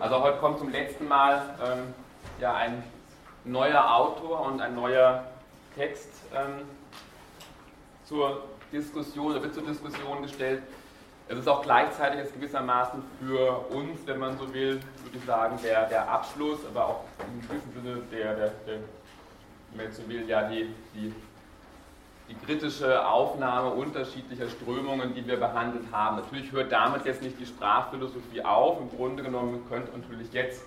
Also heute kommt zum letzten Mal ähm, ja, ein neuer Autor und ein neuer Text ähm, zur Diskussion, wird zur Diskussion gestellt. Es ist auch gleichzeitig jetzt gewissermaßen für uns, wenn man so will, würde ich sagen, der, der Abschluss, aber auch in gewissem Sinne der, der, der wenn man so will, ja die, die, die kritische Aufnahme unterschiedlicher Strömungen, die wir behandelt haben. Natürlich hört damit jetzt nicht die Sprachphilosophie auf. Im Grunde genommen könnte natürlich jetzt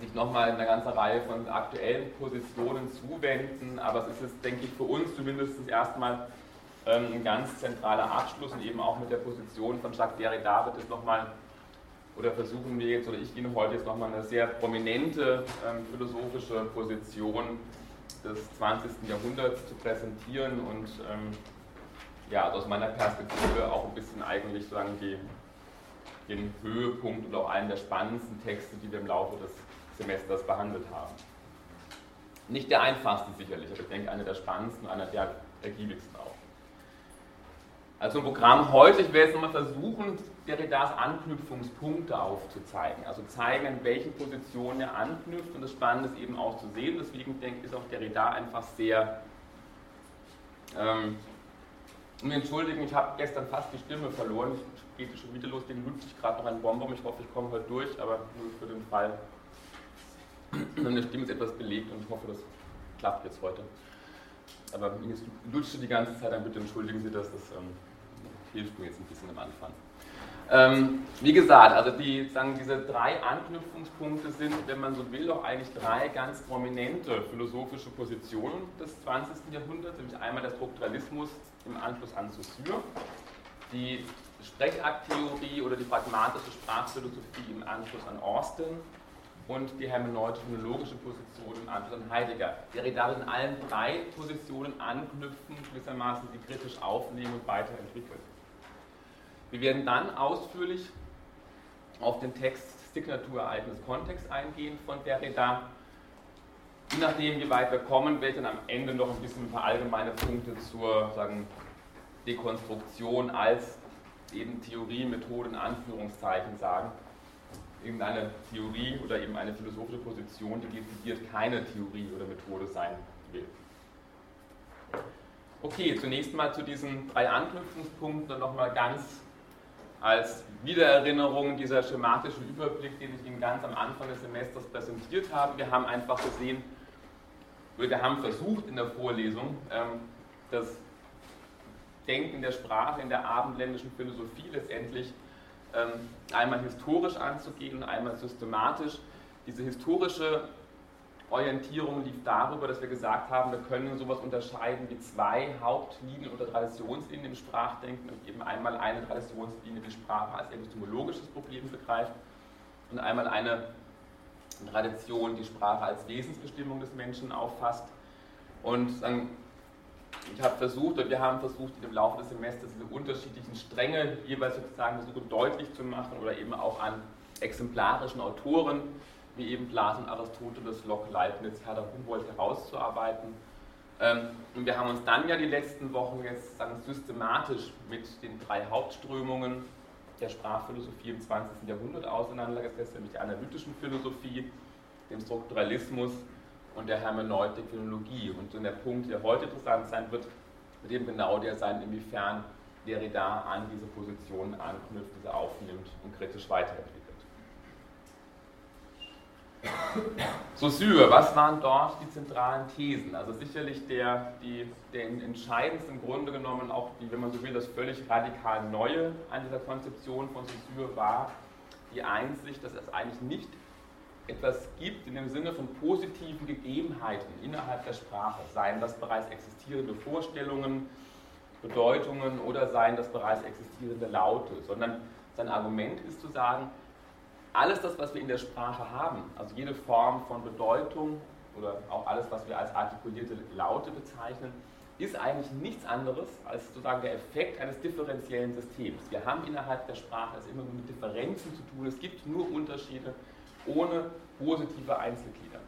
sich nochmal eine ganze Reihe von aktuellen Positionen zuwenden, aber es ist, denke ich, für uns zumindest erstmal ähm, ein ganz zentraler Abschluss und eben auch mit der Position von Jacques Derrida wird es nochmal, oder versuchen wir jetzt, oder ich Ihnen heute jetzt nochmal eine sehr prominente ähm, philosophische Position des 20. Jahrhunderts zu präsentieren und ähm, ja, aus meiner Perspektive auch ein bisschen eigentlich sagen die, den Höhepunkt und auch einen der spannendsten Texte, die wir im Laufe des Semesters behandelt haben. Nicht der einfachste sicherlich, aber ich denke einer der spannendsten, einer der ergiebigsten auch. Also im Programm heute, ich werde jetzt nochmal versuchen, Derridas Anknüpfungspunkte aufzuzeigen. Also zeigen, in welchen Positionen er anknüpft und das Spannende ist eben auch zu sehen. Deswegen denke ich, ist auch Derrida einfach sehr. Ähm, um entschuldigen, ich habe gestern fast die Stimme verloren. Ich geht schon wieder los, den lutscht ich gerade noch ein Bonbon. Ich hoffe, ich komme heute durch, aber nur für den Fall. Meine Stimme ist etwas belegt und ich hoffe, das klappt jetzt heute. Aber ich lutsche die ganze Zeit, dann bitte entschuldigen Sie das. Das ähm, hilft mir jetzt ein bisschen am Anfang. Ähm, wie gesagt, also die, sagen, diese drei Anknüpfungspunkte sind, wenn man so will, doch eigentlich drei ganz prominente philosophische Positionen des 20. Jahrhunderts, nämlich einmal der Strukturalismus im Anschluss an Saussure, die Sprechakttheorie oder die pragmatische Sprachphilosophie im Anschluss an Austin und die hermeneutische-phonologische Position im Anschluss an Heidegger. Derrida wird in allen drei Positionen anknüpfen, gewissermaßen sie kritisch aufnehmen und weiterentwickeln. Wir werden dann ausführlich auf den Text Signaturereignis Kontext eingehen von Derrida. Je nachdem, wie weit wir kommen, werde ich dann am Ende noch ein bisschen ein paar allgemeine Punkte zur sagen, Dekonstruktion als eben Theorie, Methode in Anführungszeichen sagen. Irgendeine Theorie oder eben eine philosophische Position, die dezidiert keine Theorie oder Methode sein will. Okay, zunächst mal zu diesen drei Anknüpfungspunkten und nochmal ganz als Wiedererinnerung dieser schematische Überblick, den ich Ihnen ganz am Anfang des Semesters präsentiert habe. Wir haben einfach gesehen, wir haben versucht in der Vorlesung, ähm, das Denken der Sprache in der abendländischen Philosophie letztendlich ähm, einmal historisch anzugehen einmal systematisch. Diese historische Orientierung lief darüber, dass wir gesagt haben, wir können sowas unterscheiden wie zwei Hauptlinien oder Traditionslinien im Sprachdenken und eben einmal eine Traditionslinie, die Sprache als epistemologisches Problem begreift und einmal eine Tradition, die Sprache als Wesensbestimmung des Menschen auffasst. Und ich habe versucht, oder wir haben versucht, im Laufe des Semesters diese unterschiedlichen Stränge jeweils sozusagen versuchen deutlich zu machen oder eben auch an exemplarischen Autoren wie eben Platon, Aristoteles, Locke, Leibniz, Herder Humboldt herauszuarbeiten. Ähm, und wir haben uns dann ja die letzten Wochen jetzt sagen, systematisch mit den drei Hauptströmungen der Sprachphilosophie im 20. Jahrhundert auseinandergesetzt, nämlich der analytischen Philosophie, dem Strukturalismus und der Hermeneutik-Philologie. Und so der Punkt, der heute interessant sein wird, wird eben genau der sein, inwiefern Derrida an diese Positionen anknüpft, diese aufnimmt und kritisch weiterentwickelt. Saussure, was waren dort die zentralen Thesen? Also sicherlich der, die, der entscheidendste im Grunde genommen auch, die, wenn man so will, das völlig radikal Neue an dieser Konzeption von Saussure war die Einsicht, dass es eigentlich nicht etwas gibt in dem Sinne von positiven Gegebenheiten innerhalb der Sprache, seien das bereits existierende Vorstellungen, Bedeutungen oder seien das bereits existierende Laute, sondern sein Argument ist zu sagen, alles das, was wir in der Sprache haben, also jede Form von Bedeutung oder auch alles, was wir als artikulierte Laute bezeichnen, ist eigentlich nichts anderes als sozusagen der Effekt eines differenziellen Systems. Wir haben innerhalb der Sprache es immer mit Differenzen zu tun. Es gibt nur Unterschiede ohne positive Einzelglieder.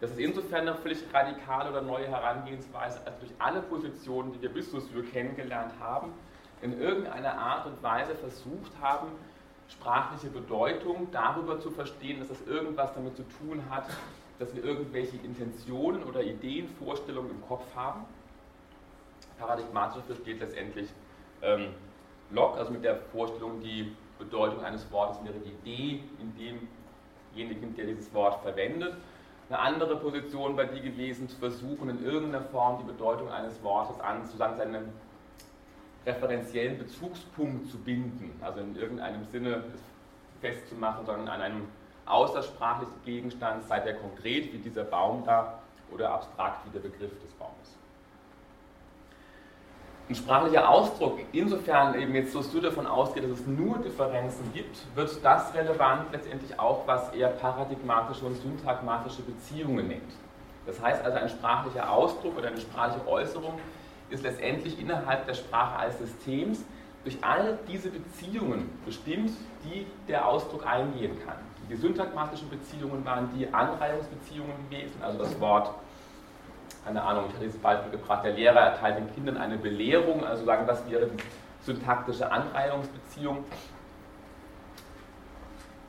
Das ist insofern eine völlig radikale oder neue Herangehensweise, als durch alle Positionen, die wir bis zu kennengelernt haben, in irgendeiner Art und Weise versucht haben, sprachliche Bedeutung darüber zu verstehen, dass das irgendwas damit zu tun hat, dass wir irgendwelche Intentionen oder Ideen, Vorstellungen im Kopf haben. Paradigmatisch versteht letztendlich ähm, Locke, also mit der Vorstellung, die Bedeutung eines Wortes wäre die Idee in demjenigen, der dieses Wort verwendet. Eine andere Position bei die gewesen, zu versuchen, in irgendeiner Form die Bedeutung eines Wortes an, sozusagen seinen referenziellen Bezugspunkt zu binden, also in irgendeinem Sinne festzumachen, sondern an einem außersprachlichen Gegenstand, sei der konkret wie dieser Baum da oder abstrakt wie der Begriff des Baumes. Ein sprachlicher Ausdruck, insofern eben jetzt so davon ausgeht, dass es nur Differenzen gibt, wird das relevant letztendlich auch, was er paradigmatische und syntagmatische Beziehungen nennt. Das heißt also, ein sprachlicher Ausdruck oder eine sprachliche Äußerung ist letztendlich innerhalb der Sprache als Systems durch all diese Beziehungen bestimmt, die der Ausdruck eingehen kann. Die syntagmatischen Beziehungen waren die Anreihungsbeziehungen gewesen, also das Wort, keine Ahnung, ich hatte dieses Beispiel gebracht, der Lehrer erteilt den Kindern eine Belehrung, also sagen, das wäre die syntaktische Anreihungsbeziehung.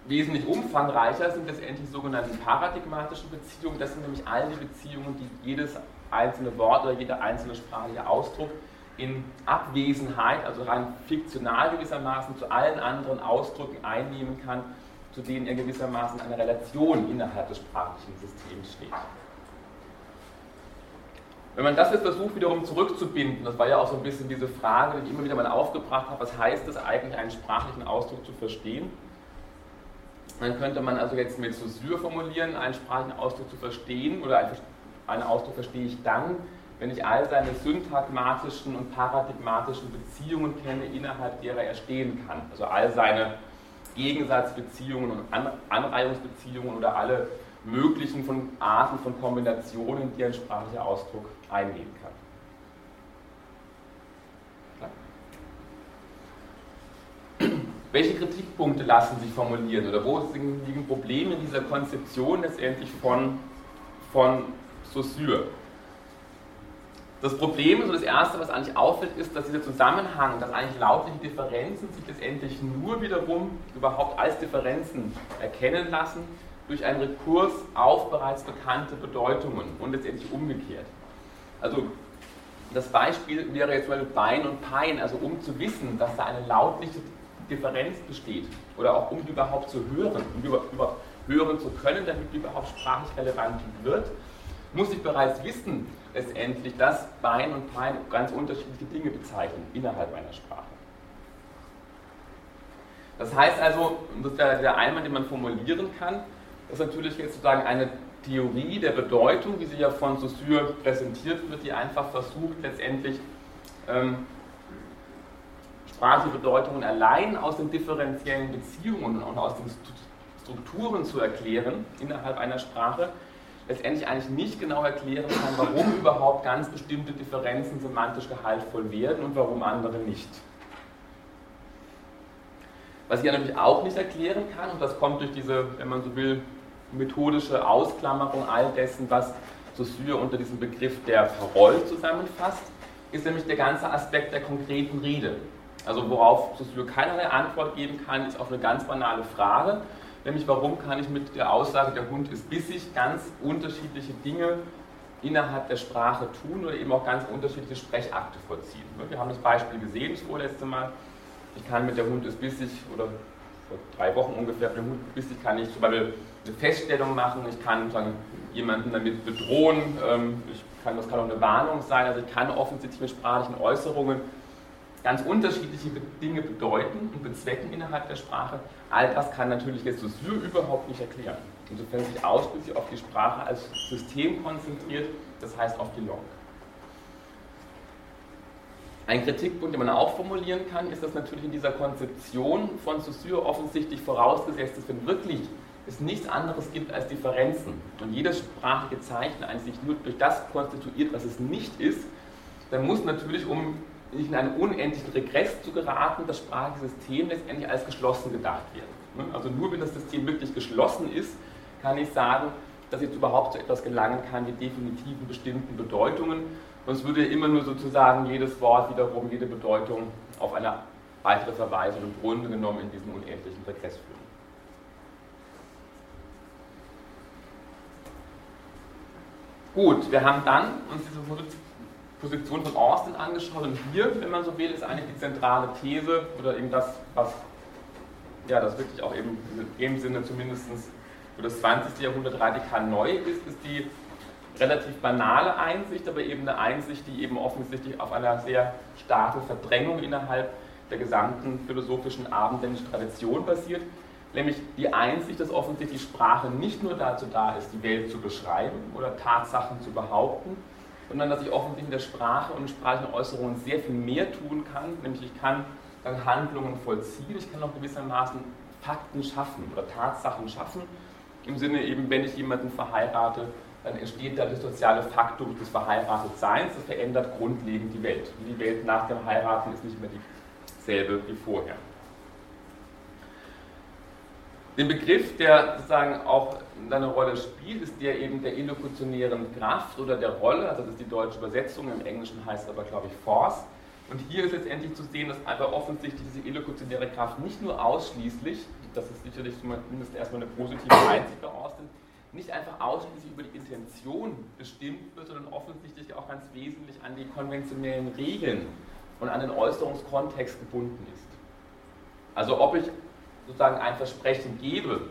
Wesentlich umfangreicher sind letztendlich die sogenannten paradigmatischen Beziehungen. Das sind nämlich all die Beziehungen, die jedes einzelne Wort oder jeder einzelne sprachliche Ausdruck in Abwesenheit, also rein fiktional gewissermaßen, zu allen anderen Ausdrücken einnehmen kann, zu denen er gewissermaßen eine Relation innerhalb des sprachlichen Systems steht. Wenn man das jetzt versucht, wiederum zurückzubinden, das war ja auch so ein bisschen diese Frage, die ich immer wieder mal aufgebracht habe, was heißt es eigentlich, einen sprachlichen Ausdruck zu verstehen? Dann könnte man also jetzt mit Saussure formulieren, einen sprachlichen Ausdruck zu verstehen oder einen Ausdruck verstehe ich dann, wenn ich all seine syntagmatischen und paradigmatischen Beziehungen kenne, innerhalb derer er stehen kann. Also all seine Gegensatzbeziehungen und Anreihungsbeziehungen oder alle möglichen von Arten von Kombinationen, die ein sprachlicher Ausdruck eingehen kann. Welche Kritikpunkte lassen sich formulieren oder wo liegen Probleme in dieser Konzeption letztendlich von, von Saussure? Das Problem, so das Erste, was eigentlich auffällt, ist, dass dieser Zusammenhang, dass eigentlich lautliche Differenzen sich letztendlich nur wiederum überhaupt als Differenzen erkennen lassen, durch einen Rekurs auf bereits bekannte Bedeutungen und letztendlich umgekehrt. Also das Beispiel wäre jetzt mal Bein und Pein, also um zu wissen, dass da eine lautliche Differenz besteht oder auch um die überhaupt zu hören, um über, über hören zu können, damit die überhaupt sprachlich relevant wird, muss ich bereits wissen, letztendlich, dass Bein und Pein ganz unterschiedliche Dinge bezeichnen innerhalb einer Sprache. Das heißt also, das wäre der Einwand, den man formulieren kann, dass natürlich jetzt sozusagen eine Theorie der Bedeutung, wie sie ja von Saussure präsentiert wird, die einfach versucht, letztendlich ähm, sprachliche Bedeutungen allein aus den differenziellen Beziehungen und aus den Strukturen zu erklären innerhalb einer Sprache, letztendlich eigentlich nicht genau erklären kann, warum überhaupt ganz bestimmte Differenzen semantisch gehaltvoll werden und warum andere nicht. Was ich ja natürlich auch nicht erklären kann, und das kommt durch diese, wenn man so will, methodische Ausklammerung all dessen, was Saussure unter diesem Begriff der Parole zusammenfasst, ist nämlich der ganze Aspekt der konkreten Rede. Also worauf Saussure keinerlei Antwort geben kann, ist auf eine ganz banale Frage, nämlich warum kann ich mit der Aussage, der Hund ist bissig, ganz unterschiedliche Dinge innerhalb der Sprache tun oder eben auch ganz unterschiedliche Sprechakte vollziehen. Wir haben das Beispiel gesehen, das vorletzte Mal. Ich kann mit der Hund ist bissig oder vor drei Wochen ungefähr, mit dem Hund bissig kann ich zum Beispiel eine Feststellung machen, ich kann sagen, jemanden damit bedrohen, ähm, ich kann, das kann auch eine Warnung sein, also ich kann offensichtlich mit sprachlichen Äußerungen ganz unterschiedliche Dinge bedeuten und bezwecken innerhalb der Sprache. All das kann natürlich jetzt Saussure überhaupt nicht erklären. Insofern sich ausschließlich auf die Sprache als System konzentriert, das heißt auf die Log. Ein Kritikpunkt, den man auch formulieren kann, ist, dass natürlich in dieser Konzeption von Saussure offensichtlich vorausgesetzt ist, wenn wirklich es nichts anderes gibt als Differenzen und jedes sprachliche Zeichen eigentlich nur durch das konstituiert, was es nicht ist, dann muss natürlich, um nicht in einen unendlichen Regress zu geraten, das sprachliche System letztendlich als geschlossen gedacht werden. Ne? Also nur wenn das System wirklich geschlossen ist, kann ich sagen, dass jetzt überhaupt zu etwas gelangen kann wie definitiven bestimmten Bedeutungen. Sonst würde immer nur sozusagen jedes Wort wiederum jede Bedeutung auf eine weitere Verweise im Grunde genommen in diesen unendlichen Regress führen. Gut, wir haben dann uns diese Position von Austin angeschaut und hier, wenn man so will, ist eigentlich die zentrale These oder eben das, was ja, das wirklich auch eben in dem Sinne zumindest für das 20. Jahrhundert radikal neu ist, ist die relativ banale Einsicht, aber eben eine Einsicht, die eben offensichtlich auf einer sehr starken Verdrängung innerhalb der gesamten philosophischen abendländischen Tradition basiert, nämlich die Einsicht, dass offensichtlich Sprache nicht nur dazu da ist, die Welt zu beschreiben oder Tatsachen zu behaupten, sondern dass ich offensichtlich in der Sprache und in sprachlichen Äußerungen sehr viel mehr tun kann, nämlich ich kann dann Handlungen vollziehen, ich kann auch gewissermaßen Fakten schaffen oder Tatsachen schaffen, im Sinne eben, wenn ich jemanden verheirate, dann entsteht da das soziale Faktum des Verheiratetseins, das verändert grundlegend die Welt. Und die Welt nach dem Heiraten ist nicht mehr dieselbe wie vorher. Den Begriff, der sozusagen auch eine Rolle spielt, ist der eben der illokutionären Kraft oder der Rolle, also das ist die deutsche Übersetzung, im Englischen heißt es aber, glaube ich, Force. Und hier ist letztendlich zu sehen, dass einfach offensichtlich diese illokutionäre Kraft nicht nur ausschließlich, das ist sicherlich zumindest erstmal eine positive Einsicht Austin, nicht einfach ausschließlich über die Intention bestimmt wird, sondern offensichtlich auch ganz wesentlich an die konventionellen Regeln und an den Äußerungskontext gebunden ist. Also ob ich sozusagen ein Versprechen gebe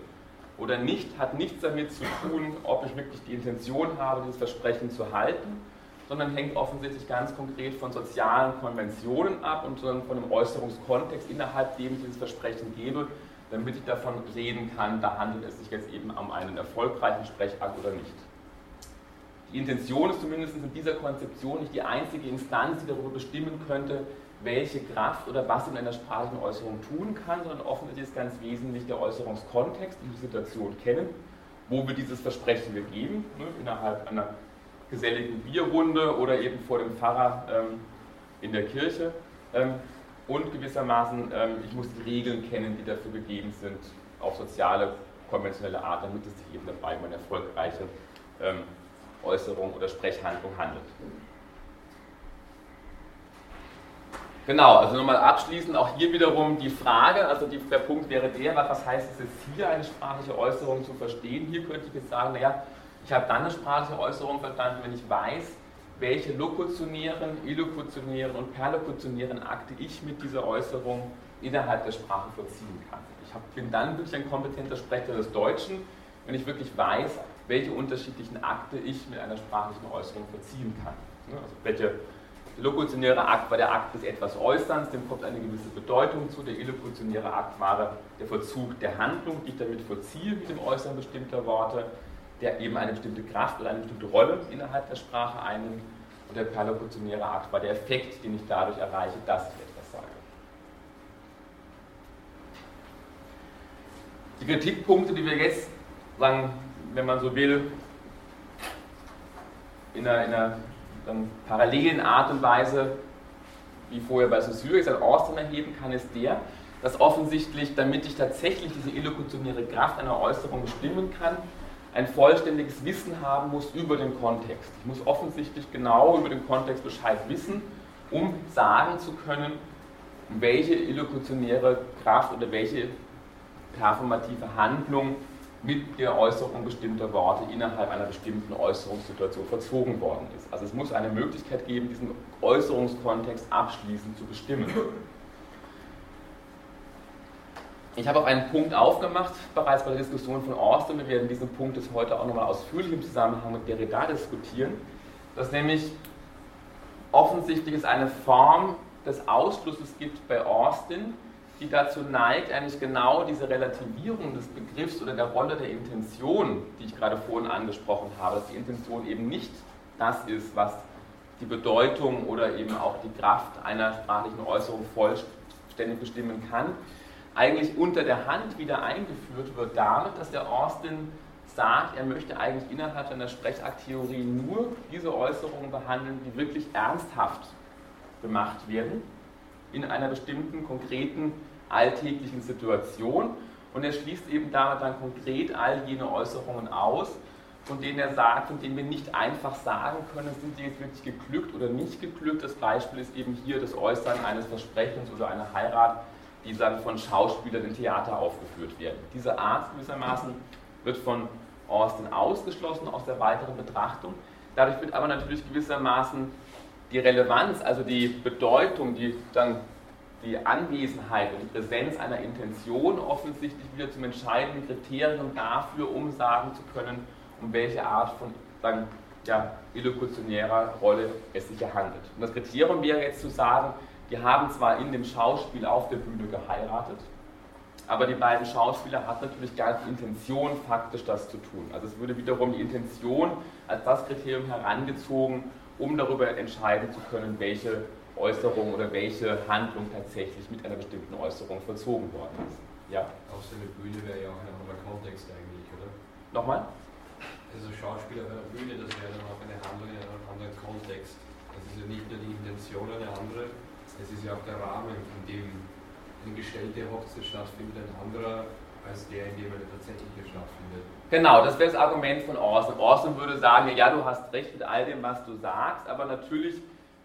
oder nicht, hat nichts damit zu tun, ob ich wirklich die Intention habe, dieses Versprechen zu halten, sondern hängt offensichtlich ganz konkret von sozialen Konventionen ab und von dem Äußerungskontext, innerhalb dem ich dieses Versprechen gebe, damit ich davon reden kann, da handelt es sich jetzt eben um einen erfolgreichen Sprechakt oder nicht. Die Intention ist zumindest in dieser Konzeption nicht die einzige Instanz, die darüber bestimmen könnte, welche Kraft oder was in einer sprachlichen Äußerung tun kann, sondern offensichtlich ist ganz wesentlich der Äußerungskontext, die Situation kennen, wo wir dieses Versprechen wir geben, ne, innerhalb einer geselligen Bierrunde oder eben vor dem Pfarrer ähm, in der Kirche. Ähm, und gewissermaßen, ähm, ich muss die Regeln kennen, die dafür gegeben sind, auf soziale, konventionelle Art, damit es sich eben dabei um eine erfolgreiche ähm, Äußerung oder Sprechhandlung handelt. Genau, also nochmal abschließend auch hier wiederum die Frage, also die, der Punkt wäre der, was heißt es jetzt hier, eine sprachliche Äußerung zu verstehen? Hier könnte ich jetzt sagen, naja, ich habe dann eine sprachliche Äußerung verstanden, wenn ich weiß, welche lokutionären, illokutionären und perlokutionären Akte ich mit dieser Äußerung innerhalb der Sprache vollziehen kann. Ich hab, bin dann wirklich ein kompetenter Sprecher des Deutschen, wenn ich wirklich weiß, welche unterschiedlichen Akte ich mit einer sprachlichen Äußerung vollziehen kann. Also welche lokutionäre Akt war der Akt des etwas Äußerns, dem kommt eine gewisse Bedeutung zu. Der illokutionäre Akt war der Vollzug der Handlung, die ich damit vollziehe mit dem Äußern bestimmter Worte, der eben eine bestimmte Kraft oder eine bestimmte Rolle innerhalb der Sprache einnimmt. Und der perlokutionäre Akt war der Effekt, den ich dadurch erreiche, dass ich etwas sage. Die Kritikpunkte, die wir jetzt sagen, wenn man so will, in einer, in einer ähm, parallelen Art und Weise, wie vorher bei Saussure gesagt, Austin erheben kann, ist der, dass offensichtlich, damit ich tatsächlich diese illokutionäre Kraft einer Äußerung bestimmen kann, ein vollständiges Wissen haben muss über den Kontext. Ich muss offensichtlich genau über den Kontext Bescheid wissen, um sagen zu können, welche illokutionäre Kraft oder welche performative Handlung mit der Äußerung bestimmter Worte innerhalb einer bestimmten Äußerungssituation verzogen worden ist. Also es muss eine Möglichkeit geben, diesen Äußerungskontext abschließend zu bestimmen. Ich habe auch einen Punkt aufgemacht, bereits bei der Diskussion von Austin. Wir werden diesen Punkt jetzt heute auch nochmal ausführlich im Zusammenhang mit Derrida diskutieren, dass nämlich offensichtlich es eine Form des Ausschlusses gibt bei Austin, die dazu neigt, eigentlich genau diese Relativierung des Begriffs oder der Rolle der Intention, die ich gerade vorhin angesprochen habe, dass die Intention eben nicht das ist, was die Bedeutung oder eben auch die Kraft einer sprachlichen Äußerung vollständig bestimmen kann, eigentlich unter der Hand wieder eingeführt wird damit, dass der Austin sagt, er möchte eigentlich innerhalb seiner Sprechakttheorie nur diese Äußerungen behandeln, die wirklich ernsthaft gemacht werden in einer bestimmten konkreten alltäglichen Situation. Und er schließt eben damit dann konkret all jene Äußerungen aus, von denen er sagt, von denen wir nicht einfach sagen können, sind die jetzt wirklich geglückt oder nicht geglückt. Das Beispiel ist eben hier das Äußern eines Versprechens oder einer Heirat, die dann von Schauspielern im Theater aufgeführt werden. Diese Art gewissermaßen wird von Austin ausgeschlossen aus der weiteren Betrachtung. Dadurch wird aber natürlich gewissermaßen die Relevanz, also die Bedeutung, die dann die Anwesenheit und die Präsenz einer Intention offensichtlich wieder zum entscheidenden Kriterium dafür, um sagen zu können, um welche Art von sagen, ja, illokutionärer Rolle es sich hier handelt. Und das Kriterium wäre jetzt zu sagen, die haben zwar in dem Schauspiel auf der Bühne geheiratet, aber die beiden Schauspieler hatten natürlich gar nicht die Intention, faktisch das zu tun. Also es würde wiederum die Intention als das Kriterium herangezogen, um darüber entscheiden zu können, welche Äußerung oder welche Handlung tatsächlich mit einer bestimmten Äußerung vollzogen worden ist. Ja? Auf so einer Bühne wäre ja auch ein anderer Kontext eigentlich, oder? Nochmal? Also Schauspieler auf einer Bühne, das wäre dann auch eine Handlung in einem anderen Kontext. Das ist ja nicht nur die Intention eine andere, es ist ja auch der Rahmen, in dem eine gestellte Hochzeit stattfindet, ein anderer als der, in dem eine tatsächliche stattfindet. Genau, das wäre das Argument von Orson. Orson würde sagen, ja, du hast recht mit all dem, was du sagst, aber natürlich,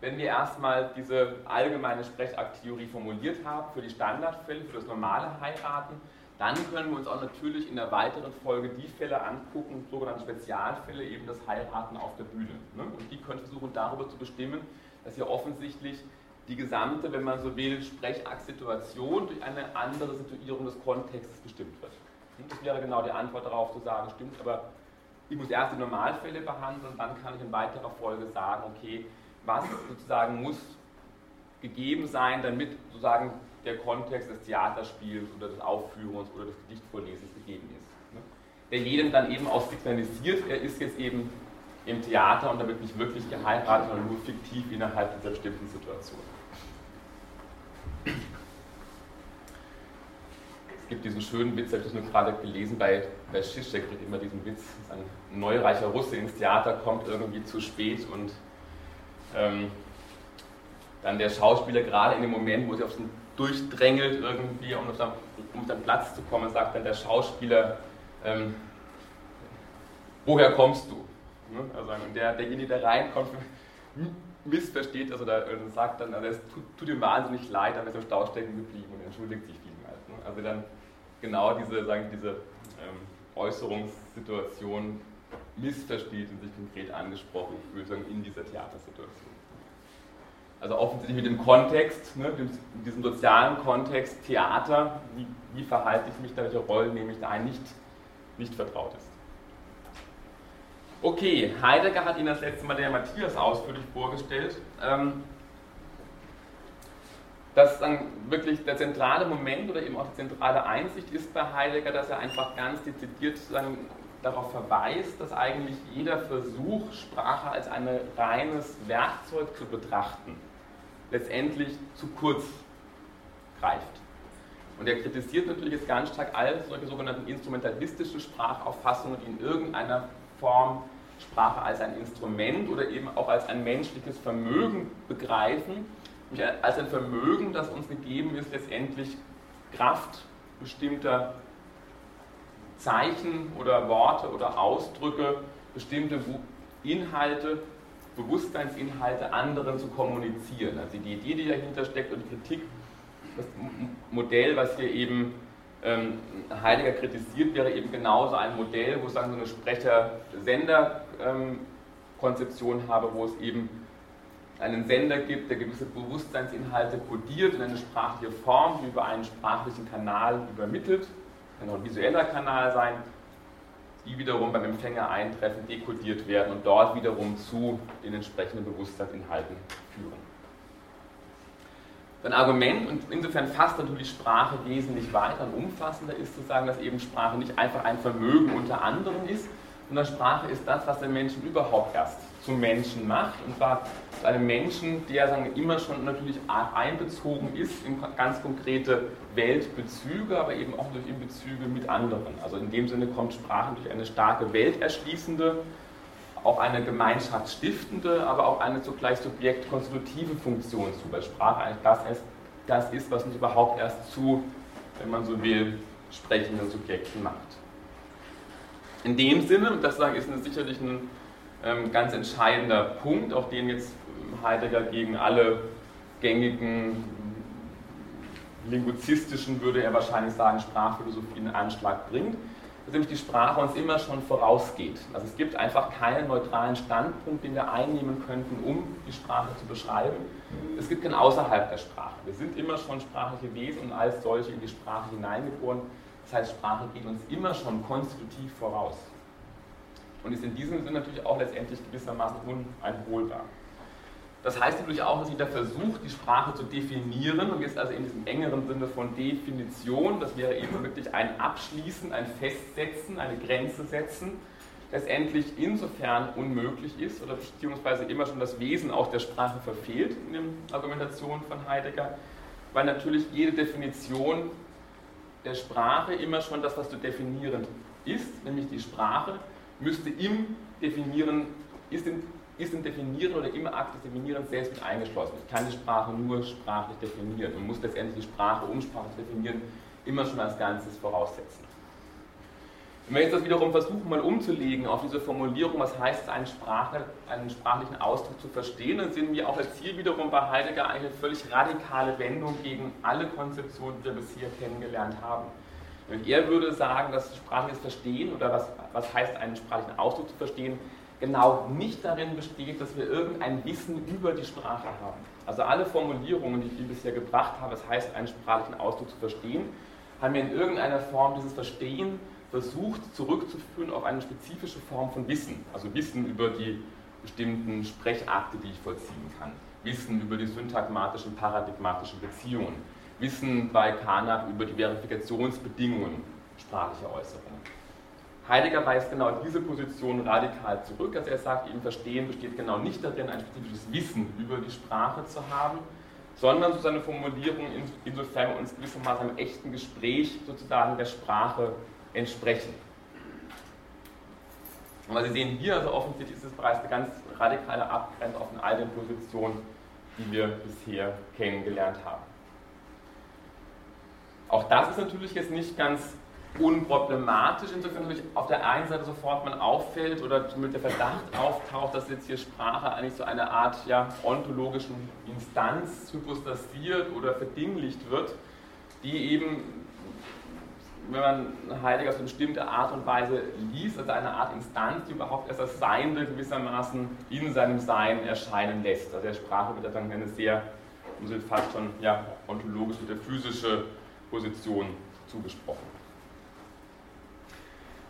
wenn wir erstmal diese allgemeine Sprechakttheorie formuliert haben für die Standardfälle, für das normale Heiraten, dann können wir uns auch natürlich in der weiteren Folge die Fälle angucken, sogenannte Spezialfälle, eben das Heiraten auf der Bühne. Ne? Und die können versuchen darüber zu bestimmen, dass hier offensichtlich die gesamte, wenn man so will, Sprechaktsituation durch eine andere Situierung des Kontextes bestimmt wird. Das wäre genau die Antwort darauf zu sagen, stimmt, aber ich muss erst die Normalfälle behandeln dann kann ich in weiterer Folge sagen, okay, was sozusagen muss gegeben sein, damit sozusagen der Kontext des Theaterspiels oder des Aufführens oder des Gedichtvorlesens gegeben ist. Ne? Der jedem dann eben auch signalisiert, er ist jetzt eben im Theater und damit nicht wirklich geheiratet, sondern nur fiktiv innerhalb dieser bestimmten Situation. Gibt diesen schönen Witz, habe ich nur gerade gelesen, bei, bei Zizek gibt immer diesen Witz, dass ein neureicher Russe ins Theater kommt irgendwie zu spät und ähm, dann der Schauspieler gerade in dem Moment, wo sie auf den durchdrängelt irgendwie, um auf, seinen, um seinen Platz zu kommen, sagt dann der Schauspieler, ähm, woher kommst du? Ne? Also der, derjenige, der reinkommt, missversteht das oder sagt dann, also es tut, tut ihm wahnsinnig leid, aber er ist im Stau stecken geblieben und entschuldigt sich vielmals. Ne? Also dann genau diese, sagen, diese ähm, Äußerungssituation missversteht und sich konkret angesprochen fühlt sagen, in dieser Theatersituation. Also offensichtlich mit dem Kontext, ne, in diesem sozialen Kontext Theater, wie, wie verhalte ich mich da, welche Rollen nehme ich da ein, nicht, nicht vertraut ist. Okay, Heidegger hat Ihnen das letzte Mal der Matthias ausführlich vorgestellt. Ähm, dass dann wirklich der zentrale Moment oder eben auch die zentrale Einsicht ist bei Heidegger, dass er einfach ganz dezidiert darauf verweist, dass eigentlich jeder Versuch, Sprache als ein reines Werkzeug zu betrachten, letztendlich zu kurz greift. Und er kritisiert natürlich jetzt ganz stark all solche sogenannten instrumentalistische Sprachauffassungen, die in irgendeiner Form Sprache als ein Instrument oder eben auch als ein menschliches Vermögen begreifen, als ein Vermögen, das uns gegeben ist, letztendlich Kraft bestimmter Zeichen oder Worte oder Ausdrücke, bestimmte Inhalte, Bewusstseinsinhalte anderen zu kommunizieren. Also die Idee, die dahinter steckt und die Kritik, das Modell, was hier eben ähm, Heidegger kritisiert, wäre eben genauso ein Modell, wo es dann so eine Sprecher-Sender-Konzeption habe, wo es eben einen Sender gibt, der gewisse Bewusstseinsinhalte kodiert in eine sprachliche Form, die über einen sprachlichen Kanal übermittelt, kann auch ein visueller Kanal sein, die wiederum beim Empfänger eintreffen, dekodiert werden und dort wiederum zu den entsprechenden Bewusstseinsinhalten führen. Ein Argument und insofern fasst natürlich Sprache wesentlich weiter und umfassender ist zu sagen, dass eben Sprache nicht einfach ein Vermögen unter anderem ist, sondern Sprache ist das, was den Menschen überhaupt erst zum Menschen macht und zwar zu einem Menschen, der sagen wir, immer schon natürlich einbezogen ist in ganz konkrete Weltbezüge, aber eben auch durch Bezüge mit anderen. Also in dem Sinne kommt Sprache durch eine starke welterschließende auch eine gemeinschaftsstiftende, aber auch eine zugleich subjektkonstitutive Funktion zu, weil Sprache eigentlich das ist, das ist, was uns überhaupt erst zu, wenn man so will, sprechenden Subjekten macht. In dem Sinne, und das ist sicherlich ein ganz entscheidender Punkt, auch den jetzt Heidegger gegen alle gängigen linguistischen, würde er wahrscheinlich sagen, Sprachphilosophie in Anschlag bringt, dass nämlich die Sprache uns immer schon vorausgeht. Also es gibt einfach keinen neutralen Standpunkt, den wir einnehmen könnten, um die Sprache zu beschreiben. Es gibt kein Außerhalb der Sprache. Wir sind immer schon sprachliche Wesen und als solche in die Sprache hineingeboren. Das heißt, Sprache geht uns immer schon konstitutiv voraus. Und ist in diesem Sinne natürlich auch letztendlich gewissermaßen uneinholbar. Das heißt natürlich auch, dass jeder versucht, die Sprache zu definieren und jetzt also in diesem engeren Sinne von Definition, das wäre eben wirklich ein Abschließen, ein Festsetzen, eine Grenze setzen, letztendlich insofern unmöglich ist oder beziehungsweise immer schon das Wesen auch der Sprache verfehlt in den Argumentationen von Heidegger, weil natürlich jede Definition der Sprache immer schon das, was zu definieren ist, nämlich die Sprache, müsste im Definieren, ist im ist im Definieren oder im Akt des Definierens selbst mit eingeschlossen. Ich kann die Sprache nur sprachlich definieren und muss letztendlich die Sprache, um Sprache zu definieren, immer schon als Ganzes voraussetzen. Wenn wir jetzt das wiederum versuchen, mal umzulegen auf diese Formulierung, was heißt es, einen, Sprache, einen sprachlichen Ausdruck zu verstehen, dann sehen wir auch jetzt hier wiederum bei Heidegger eine völlig radikale Wendung gegen alle Konzeptionen, die wir bisher kennengelernt haben. Er würde sagen, dass sprachliches Verstehen oder was, was heißt, einen sprachlichen Ausdruck zu verstehen, genau nicht darin besteht, dass wir irgendein Wissen über die Sprache haben. Also alle Formulierungen, die ich bisher gebracht habe, das heißt, einen sprachlichen Ausdruck zu verstehen, haben wir in irgendeiner Form dieses Verstehen versucht zurückzuführen auf eine spezifische Form von Wissen. Also Wissen über die bestimmten Sprechakte, die ich vollziehen kann. Wissen über die syntagmatischen, paradigmatischen Beziehungen. Wissen bei Karnach über die Verifikationsbedingungen sprachlicher Äußerungen. Heidegger weist genau diese Position radikal zurück. Also er sagt, eben Verstehen besteht genau nicht darin, ein spezifisches Wissen über die Sprache zu haben, sondern so seine Formulierung, insofern wir uns gewissermaßen im echten Gespräch sozusagen der Sprache entsprechen. Aber Sie sehen hier, also offensichtlich ist es bereits eine ganz radikale Abgrenzung von all den Positionen, die wir bisher kennengelernt haben. Auch das ist natürlich jetzt nicht ganz unproblematisch, insofern natürlich auf der einen Seite sofort man auffällt oder mit der Verdacht auftaucht, dass jetzt hier Sprache eigentlich so eine Art ja, ontologischen Instanz hypostasiert oder verdinglicht wird, die eben, wenn man Heidegger auf eine bestimmte Art und Weise liest, also eine Art Instanz, die überhaupt erst das Seiende gewissermaßen in seinem Sein erscheinen lässt. Also der Sprache wird dann eine sehr, fast schon ja, ontologische, physische Position zugesprochen.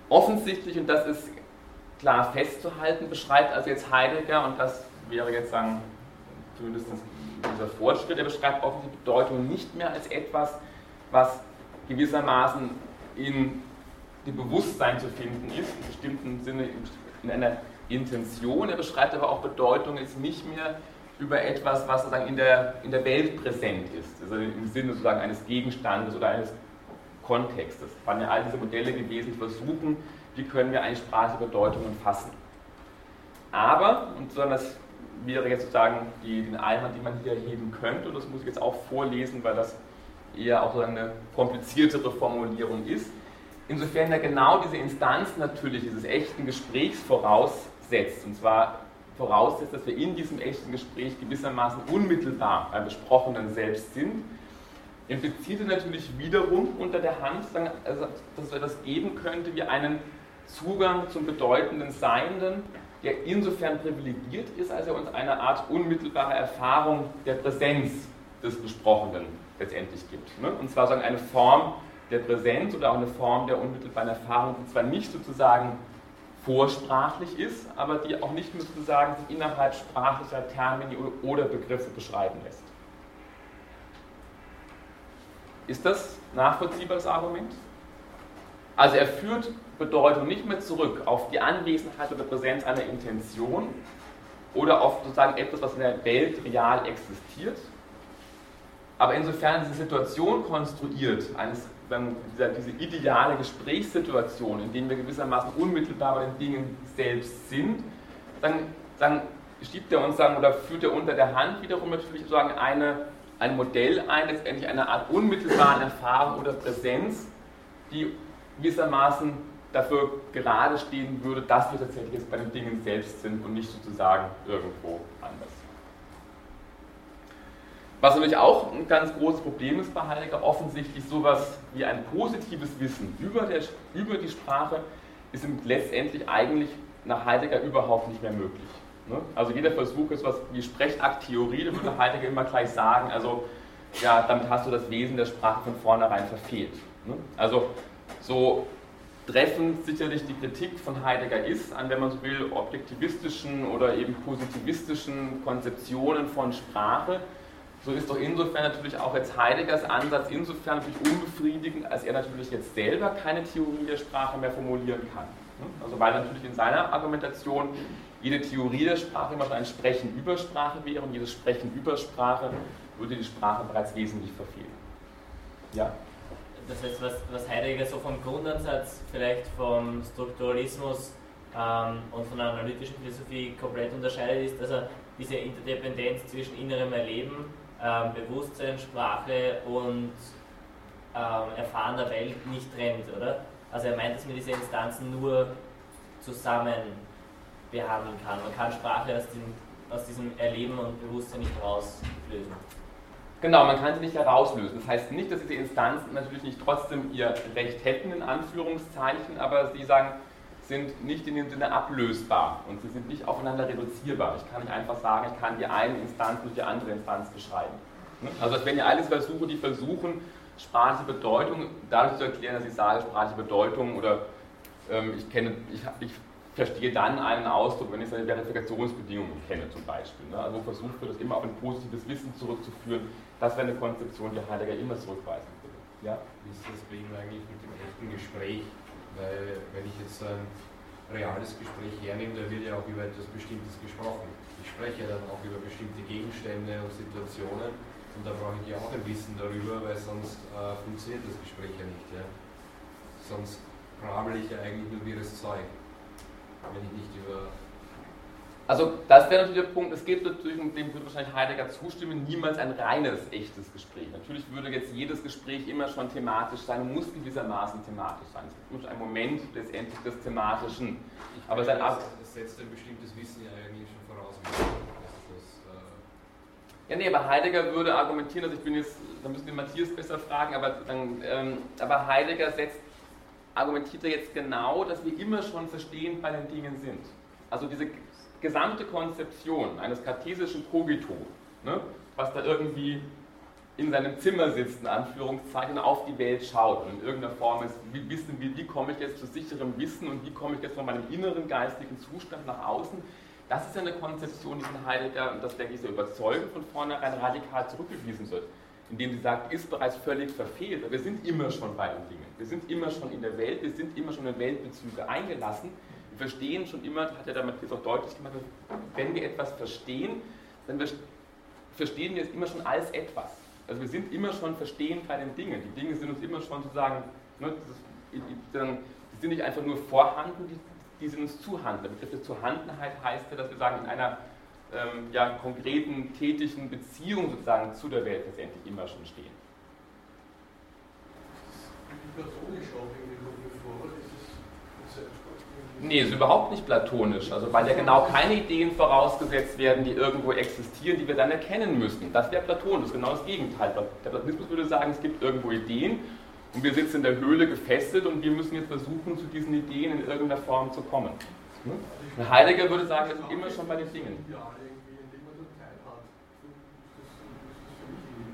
Offensichtlich, und das ist klar festzuhalten, beschreibt also jetzt Heidegger, und das wäre jetzt sagen, zumindest dieser Fortschritt, er beschreibt offensichtlich Bedeutung nicht mehr als etwas, was gewissermaßen in dem Bewusstsein zu finden ist, in bestimmten Sinne, in einer Intention. Er beschreibt aber auch Bedeutung jetzt nicht mehr über etwas, was sozusagen in der, in der Welt präsent ist, also im Sinne sozusagen eines Gegenstandes oder eines Kontextes. Waren ja all diese Modelle gewesen, die versuchen, wie können wir eine sprachliche Bedeutungen fassen. Aber, und das wäre jetzt sozusagen die, den Einwand, den man hier erheben könnte, und das muss ich jetzt auch vorlesen, weil das eher auch so eine kompliziertere Formulierung ist. Insofern ja genau diese Instanz natürlich dieses echten Gesprächs voraussetzt, und zwar voraussetzt, dass wir in diesem echten Gespräch gewissermaßen unmittelbar beim Besprochenen selbst sind, impliziert natürlich wiederum unter der Hand, also, dass wir das geben könnte wie einen Zugang zum bedeutenden Seienden, der insofern privilegiert ist, als er uns eine Art unmittelbare Erfahrung der Präsenz des Besprochenen letztendlich gibt. Ne? Und zwar sagen eine Form der Präsenz oder auch eine Form der unmittelbaren Erfahrung, die zwar nicht sozusagen vorsprachlich ist, aber die auch nicht mehr sozusagen sich innerhalb sprachlicher Termini oder Begriffe beschreiben lässt. Ist das nachvollziehbar, das Argument? Also er führt Bedeutung nicht mehr zurück auf die Anwesenheit oder Präsenz einer Intention oder auf sozusagen etwas, was in der Welt real existiert. Aber insofern diese Situation konstruiert, eines, diese ideale Gesprächssituation, in der wir gewissermaßen unmittelbar bei den Dingen selbst sind, dann, dann schiebt er uns sagen, oder führt er unter der Hand wiederum natürlich sozusagen eine ein Modell ein, letztendlich eine Art unmittelbaren Erfahrung oder Präsenz, die gewissermaßen dafür gerade stehen würde, dass wir tatsächlich jetzt bei den Dingen selbst sind und nicht sozusagen irgendwo anders. Was natürlich auch ein ganz großes Problem ist bei Heidegger, offensichtlich sowas wie ein positives Wissen über, der, über die Sprache ist letztendlich eigentlich nach Heidegger überhaupt nicht mehr möglich. Ne? Also jeder Versuch ist was wie Sprechakttheorie, da würde Heidegger immer gleich sagen, also ja, damit hast du das Wesen der Sprache von vornherein verfehlt. Ne? Also so treffend sicherlich die Kritik von Heidegger ist an, wenn man so will, objektivistischen oder eben positivistischen Konzeptionen von Sprache, so ist doch insofern natürlich auch jetzt Heideggers Ansatz insofern natürlich unbefriedigend, als er natürlich jetzt selber keine Theorie der Sprache mehr formulieren kann. Also weil natürlich in seiner Argumentation jede Theorie der Sprache immer schon ein Sprechen über Sprache wäre und jedes Sprechen über Sprache würde die Sprache bereits wesentlich verfehlen. Ja? Das heißt, was, was Heidegger so vom Grundansatz vielleicht vom Strukturalismus ähm, und von der analytischen Philosophie komplett unterscheidet, ist, dass er diese Interdependenz zwischen innerem Erleben, ähm, Bewusstsein, Sprache und ähm, erfahrener Welt nicht trennt, oder? Also er meint, dass man diese Instanzen nur zusammen behandeln kann. Man kann Sprache aus, den, aus diesem Erleben und Bewusstsein nicht rauslösen. Genau, man kann sie nicht herauslösen. Das heißt nicht, dass diese Instanzen natürlich nicht trotzdem ihr Recht hätten, in Anführungszeichen, aber sie sagen, sind nicht in dem Sinne ablösbar und sie sind nicht aufeinander reduzierbar. Ich kann nicht einfach sagen, ich kann die eine Instanz durch die andere Instanz beschreiben. Ne? Also wenn ihr alles versuche, die versuchen, sprachliche Bedeutung dadurch zu erklären, dass ich sage, sprachliche Bedeutung oder ähm, ich kenne, ich, ich verstehe dann einen Ausdruck, wenn ich seine Verifikationsbedingungen kenne zum Beispiel. Ne? Also versucht wird, das immer auf ein positives Wissen zurückzuführen. Das wäre eine Konzeption, die Heidegger immer zurückweisen würde. Ja? Wie ist das bei ihm eigentlich mit dem echten Gespräch? Weil wenn ich jetzt ein reales Gespräch hernehme, da wird ja auch über etwas Bestimmtes gesprochen. Ich spreche dann auch über bestimmte Gegenstände und Situationen und da brauche ich ja auch ein Wissen darüber, weil sonst äh, funktioniert das Gespräch ja nicht. Ja? Sonst brabbel ich ja eigentlich nur wirres Zeug wenn ich nicht über. Also das wäre natürlich der Punkt, es geht natürlich, und dem würde wahrscheinlich Heidegger zustimmen, niemals ein reines, echtes Gespräch. Natürlich würde jetzt jedes Gespräch immer schon thematisch sein, muss gewissermaßen thematisch sein. Es gibt ein Moment letztendlich des Thematischen. Ich aber sein das, das setzt ein bestimmtes Wissen ja eigentlich schon voraus. Äh ja, nee, aber Heidegger würde argumentieren, also ich bin jetzt, da müssen wir Matthias besser fragen, aber, dann, ähm, aber Heidegger setzt argumentiert er jetzt genau, dass wir immer schon verstehend bei den Dingen sind. Also diese gesamte Konzeption eines kartesischen Cogito, ne, was da irgendwie in seinem Zimmer sitzt, in Anführungszeichen, auf die Welt schaut und in irgendeiner Form ist, wie, wissen wir, wie komme ich jetzt zu sicherem Wissen und wie komme ich jetzt von meinem inneren geistigen Zustand nach außen, das ist eine Konzeption, die von Heidegger, und das denke ich so überzeugend, von vornherein radikal zurückgewiesen wird indem sie sagt, ist bereits völlig verfehlt. Wir sind immer schon bei den Dingen. Wir sind immer schon in der Welt, wir sind immer schon in Weltbezüge eingelassen. Verstehen schon immer, hat er damit jetzt auch deutlich gemacht, wenn wir etwas verstehen, dann verstehen wir es immer schon als etwas. Also wir sind immer schon verstehen bei den Dingen. Die Dinge sind uns immer schon sozusagen, ne, die sind nicht einfach nur vorhanden, die, die sind uns zuhanden. Der Begriff der Zuhandenheit heißt ja, dass wir sagen, in einer ähm, ja, konkreten, tätigen Beziehung sozusagen zu der Welt letztendlich immer schon stehen. Nee, ist überhaupt nicht platonisch. Also weil ja genau keine Ideen vorausgesetzt werden, die irgendwo existieren, die wir dann erkennen müssen. Das wäre platonisch, genau das Gegenteil. Der Platonismus würde sagen, es gibt irgendwo Ideen und wir sitzen in der Höhle gefesselt und wir müssen jetzt versuchen, zu diesen Ideen in irgendeiner Form zu kommen. Hm? Heidegger würde sagen, wir sind immer schon bei den Dingen.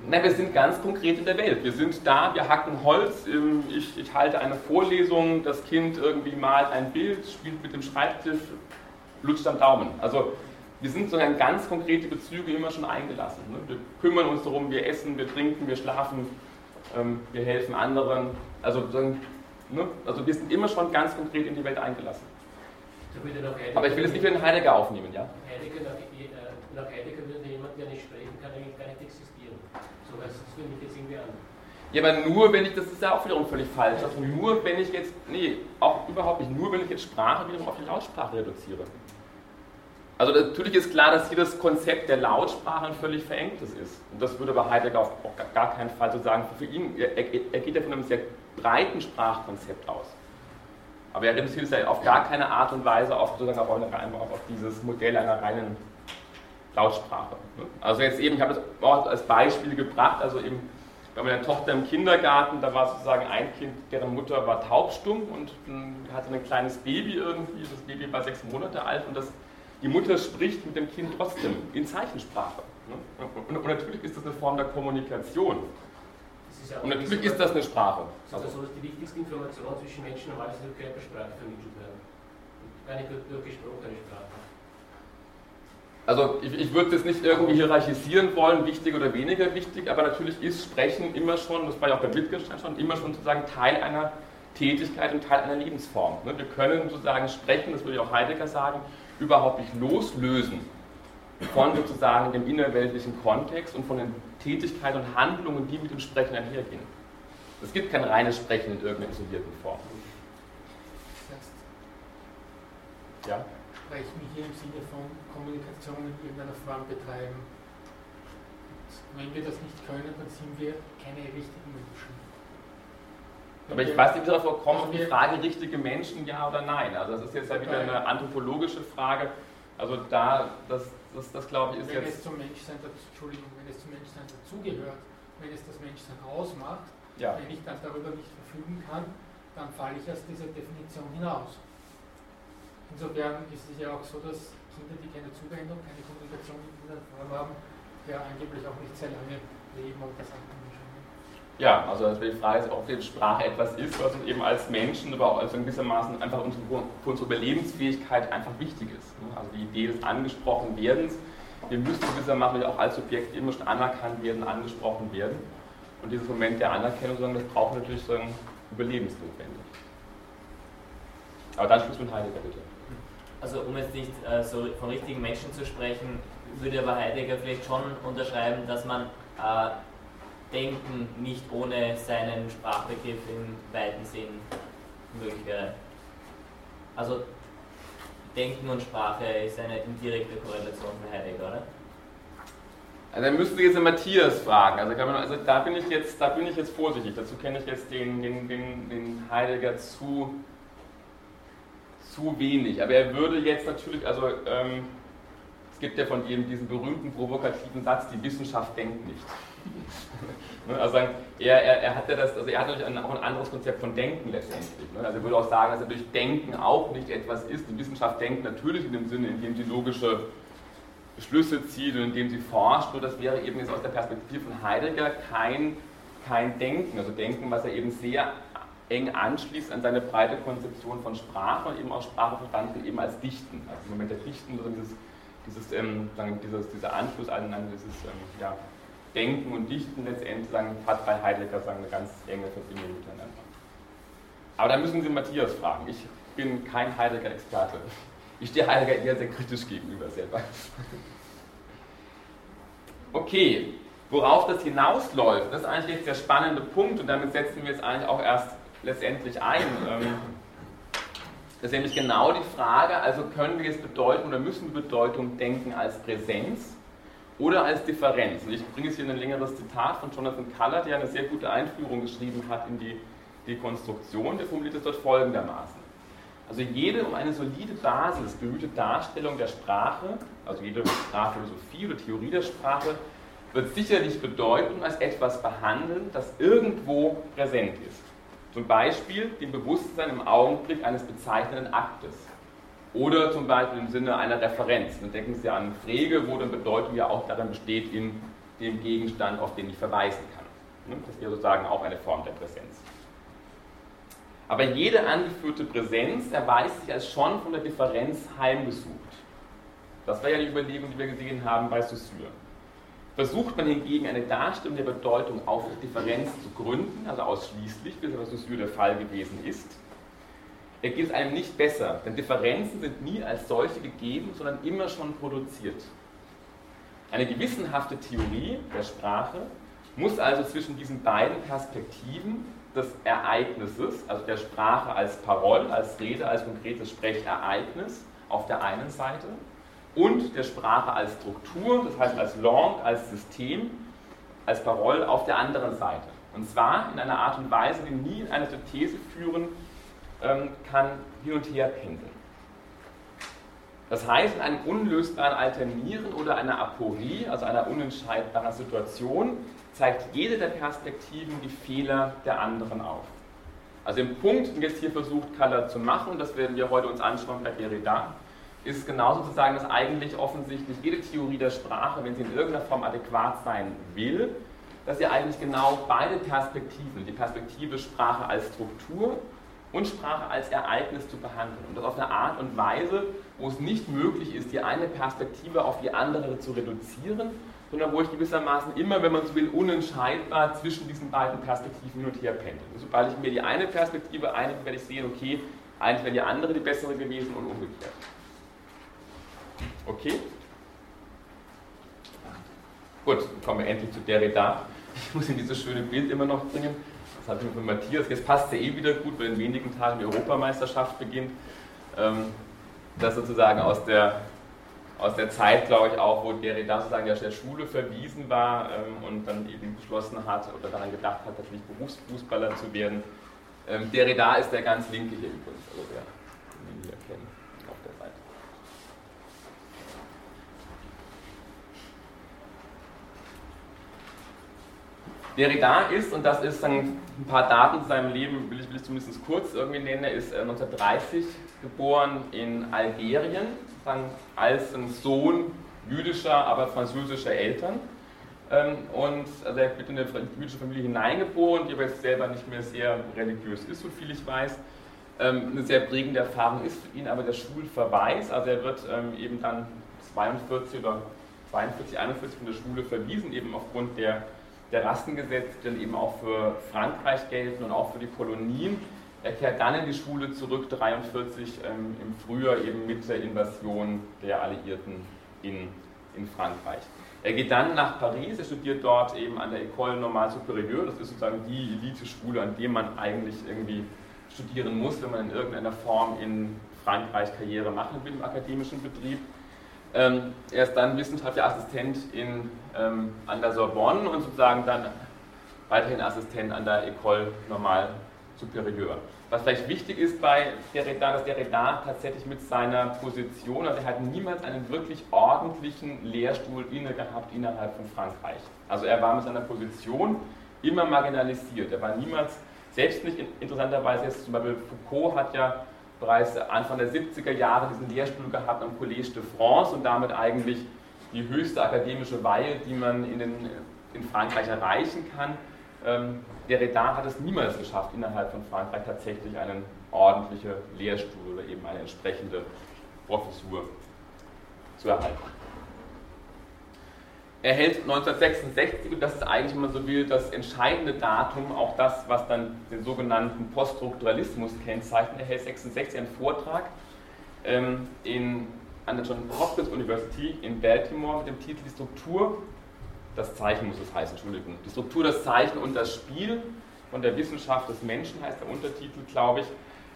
Nein, wir sind ganz konkret in der Welt. Wir sind da, wir hacken Holz, ähm, ich, ich, halte eine Vorlesung, das Kind irgendwie malt ein Bild, spielt mit dem Schreibtisch, lutscht am Daumen. Also wir sind so in ganz konkrete Bezüge immer schon eingelassen. Ne? Wir kümmern uns darum, wir essen, wir trinken, wir schlafen, ähm, wir helfen anderen. Also, ne? also wir sind immer schon ganz konkret in die Welt eingelassen. Aber ich will es nicht für den Heidegger aufnehmen, ja? Heidegger, nach, äh, nach Heidegger würde jemand, der nicht sprechen kann, eigentlich gar nicht existieren. Es für mich jetzt irgendwie an. Ja, aber nur wenn ich, das ist ja auch wiederum völlig falsch, also nur wenn ich jetzt, nee, auch überhaupt nicht, nur wenn ich jetzt Sprache wiederum auf die Lautsprache reduziere. Also natürlich ist klar, dass hier das Konzept der Lautsprache ein völlig verengtes ist. Und das würde bei Heidegger auch gar keinen Fall so sagen. Für ihn, er, er geht ja von einem sehr breiten Sprachkonzept aus. Aber er reduziert es ja auf gar keine Art und Weise auf, sozusagen auf, eine, auf dieses Modell einer reinen Lautsprache. Also jetzt eben, ich habe das als Beispiel gebracht, also eben bei meiner Tochter im Kindergarten, da war sozusagen ein Kind, deren Mutter war taubstumm und hatte ein kleines Baby irgendwie, das Baby war sechs Monate alt und das, die Mutter spricht mit dem Kind trotzdem in Zeichensprache. Und, und natürlich ist das eine Form der Kommunikation. Ja und natürlich ist das eine Sprache. Das ist also die wichtigste Information zwischen Menschen normalerweise durch Körpersprache vermittelt werden. Gar nicht durch gesprochene Sprache. Also ich, ich würde das nicht irgendwie hierarchisieren wollen, wichtig oder weniger wichtig, aber natürlich ist Sprechen immer schon, das war ja auch bei Wittgenstein schon, immer schon sozusagen Teil einer Tätigkeit und Teil einer Lebensform. Ne? Wir können sozusagen sprechen, das würde ja auch Heidegger sagen, überhaupt nicht loslösen von sozusagen dem innerweltlichen Kontext und von den Tätigkeiten und Handlungen, die mit dem Sprechen einhergehen. Es gibt kein reines Sprechen in irgendeiner isolierten Form. Ja? Sprechen hier im Sinne von Kommunikation in irgendeiner Form betreiben. Und wenn wir das nicht können, dann sind wir keine richtigen Menschen. Aber ich weiß nicht, darauf kommen, die Frage richtige Menschen, ja oder nein. Also das ist jetzt ja wieder eine anthropologische Frage. Also da, das, das, das glaube ich ist wenn jetzt... Es zum Menschsein, Entschuldigung, wenn es zum Menschsein dazugehört, wenn es das Menschsein ausmacht, ja. wenn ich dann darüber nicht verfügen kann, dann falle ich aus dieser Definition hinaus. Insofern ist es ja auch so, dass Kinder, die keine Zuwendung, keine Kommunikation in dieser Form haben, ja angeblich auch nicht sehr lange leben und das andere ja, also die Frage ist, ob die Sprache etwas ist, was uns eben als Menschen, aber auch als in gewissermaßen einfach unsere, für unsere Überlebensfähigkeit einfach wichtig ist. Also die Idee des Angesprochenwerdens, wir müssen gewissermaßen auch als Subjekt immer schon anerkannt werden, angesprochen werden. Und dieses Moment der Anerkennung, das braucht natürlich so überlebensnotwendig. Aber dann Schluss mit Heidegger bitte. Also um jetzt nicht äh, so von richtigen Menschen zu sprechen, würde aber Heidegger vielleicht schon unterschreiben, dass man äh, Denken nicht ohne seinen Sprachbegriff im weiten Sinn möglich wäre. Also Denken und Sprache ist eine indirekte Korrelation für Heidegger, oder? Also dann müssten Sie jetzt den Matthias fragen. Also, man, also, da, bin ich jetzt, da bin ich jetzt vorsichtig. Dazu kenne ich jetzt den, den, den, den Heidegger zu, zu wenig. Aber er würde jetzt natürlich, also ähm, es gibt ja von ihm diesen berühmten provokativen Satz, die Wissenschaft denkt nicht. Ne, also er, er, er, hat ja das, also er hat natürlich auch ein anderes Konzept von Denken letztendlich. Ne? Also er würde auch sagen, dass natürlich Denken auch nicht etwas ist. Die Wissenschaft denkt natürlich in dem Sinne, in dem sie logische Schlüsse zieht und indem sie forscht, nur das wäre eben jetzt aus der Perspektive von Heidegger kein, kein Denken. Also Denken, was er eben sehr eng anschließt an seine breite Konzeption von Sprache und eben auch Sprache verstanden eben als Dichten. Also im Moment der Dichten, also dieses, dieses, ähm, dieses, dieser Anschluss an, an dieses ähm, ja, Denken und Dichten letztendlich sagen, hat bei Heidegger sagen, eine ganz enge Verbindung miteinander. Aber da müssen Sie Matthias fragen. Ich bin kein Heidegger-Experte. Ich stehe Heidegger eher sehr kritisch gegenüber selber. Okay, worauf das hinausläuft, das ist eigentlich jetzt der spannende Punkt und damit setzen wir jetzt eigentlich auch erst letztendlich ein. Ähm, das ist nämlich genau die Frage, also können wir jetzt Bedeutung oder müssen wir Bedeutung denken als Präsenz oder als Differenz. Und ich bringe jetzt hier ein längeres Zitat von Jonathan Culler, der eine sehr gute Einführung geschrieben hat in die Dekonstruktion. Der formuliert es dort folgendermaßen. Also jede um eine solide Basis bemühte Darstellung der Sprache, also jede Sprachphilosophie oder Theorie der Sprache, wird sicherlich Bedeutung als etwas behandeln, das irgendwo präsent ist. Zum Beispiel dem Bewusstsein im Augenblick eines bezeichnenden Aktes. Oder zum Beispiel im Sinne einer Referenz. Dann denken Sie an Frege, wo dann Bedeutung ja auch darin besteht, in dem Gegenstand, auf den ich verweisen kann. Ne? Das wäre sozusagen auch eine Form der Präsenz. Aber jede angeführte Präsenz erweist sich als schon von der Differenz heimgesucht. Das war ja die Überlegung, die wir gesehen haben bei Saussure. Versucht man hingegen eine Darstellung der Bedeutung auf Differenz zu gründen, also ausschließlich, wie es bei Saussure der Fall gewesen ist, geht es einem nicht besser, denn Differenzen sind nie als solche gegeben, sondern immer schon produziert. Eine gewissenhafte Theorie der Sprache muss also zwischen diesen beiden Perspektiven des Ereignisses, also der Sprache als Parole, als Rede, als konkretes Sprechereignis auf der einen Seite und der Sprache als Struktur, das heißt als Langue, als System, als Parole auf der anderen Seite. Und zwar in einer Art und Weise, die nie in eine These führen, ähm, kann hin und her pendeln. Das heißt, in einem unlösbaren Alternieren oder einer Aporie, also einer unentscheidbaren Situation, zeigt jede der Perspektiven die Fehler der anderen auf. Also im Punkt, den jetzt hier versucht Kaller zu machen, das werden wir heute uns anschauen bei Derrida, ist genauso zu sagen, dass eigentlich offensichtlich jede Theorie der Sprache, wenn sie in irgendeiner Form adäquat sein will, dass sie eigentlich genau beide Perspektiven, die Perspektive Sprache als Struktur und Sprache als Ereignis zu behandeln. Und das auf eine Art und Weise, wo es nicht möglich ist, die eine Perspektive auf die andere zu reduzieren, sondern wo ich gewissermaßen immer, wenn man so will, unentscheidbar zwischen diesen beiden Perspektiven hin und her pendel. Sobald ich mir die eine Perspektive einige, werde ich sehen, okay, eigentlich wäre die andere die bessere gewesen und umgekehrt. Okay? Gut, kommen wir endlich zu Derrida. Ich muss Ihnen dieses schöne Bild immer noch bringen. Das habe ich von Matthias. Jetzt passt ja eh wieder gut, weil in wenigen Tagen die Europameisterschaft beginnt. Ähm, das sozusagen aus der aus der Zeit, glaube ich, auch, wo Derrida sozusagen der Schule verwiesen war ähm, und dann eben beschlossen hat oder daran gedacht hat, natürlich Berufsfußballer zu werden. Ähm, Derrida ist der ganz linke hier übrigens, also der, den wir hier kennen auf der Seite. Derrida ist, und das ist dann ein paar Daten zu seinem Leben, will ich, will ich zumindest kurz irgendwie nennen, er ist 1930 äh, geboren in Algerien, als ein Sohn jüdischer, aber französischer Eltern. Ähm, und also er wird in eine jüdische Familie hineingeboren, die aber jetzt selber nicht mehr sehr religiös ist, so viel ich weiß. Ähm, eine sehr prägende Erfahrung ist für ihn aber der Schulverweis. Also er wird ähm, eben dann 42 oder 42, 41 von der Schule verwiesen, eben aufgrund der, der Rassengesetze, die dann eben auch für Frankreich gelten und auch für die Kolonien. Er kehrt dann in die Schule zurück, 1943 ähm, im Frühjahr eben mit der Invasion der Alliierten in, in Frankreich. Er geht dann nach Paris, er studiert dort eben an der École Normale Supérieure, das ist sozusagen die Elite-Schule, an der man eigentlich irgendwie studieren muss, wenn man in irgendeiner Form in Frankreich Karriere machen will im akademischen Betrieb. Ähm, er ist dann wissenschaftlicher Assistent in, ähm, an der Sorbonne und sozusagen dann weiterhin Assistent an der École Normale Supérieure. Was vielleicht wichtig ist bei Derrida, dass Derrida tatsächlich mit seiner Position, also er hat niemals einen wirklich ordentlichen Lehrstuhl inne gehabt innerhalb von Frankreich. Also er war mit seiner Position immer marginalisiert. Er war niemals, selbst nicht interessanterweise, jetzt zum Beispiel Foucault hat ja bereits Anfang der 70er Jahre diesen Lehrstuhl gehabt am Collège de France und damit eigentlich die höchste akademische Weihe, die man in, den, in Frankreich erreichen kann. Ähm, Derrida hat es niemals geschafft, innerhalb von Frankreich tatsächlich einen ordentlichen Lehrstuhl oder eben eine entsprechende Professur zu erhalten. Er hält 1966, und das ist eigentlich, wenn man so will, das entscheidende Datum, auch das, was dann den sogenannten Poststrukturalismus kennzeichnet, er hält 66 einen Vortrag ähm, in, an der John Hopkins University in Baltimore mit dem Titel Die Struktur das Zeichen muss es heißen, Entschuldigung. Die Struktur, das Zeichen und das Spiel von der Wissenschaft des Menschen heißt der Untertitel, glaube ich.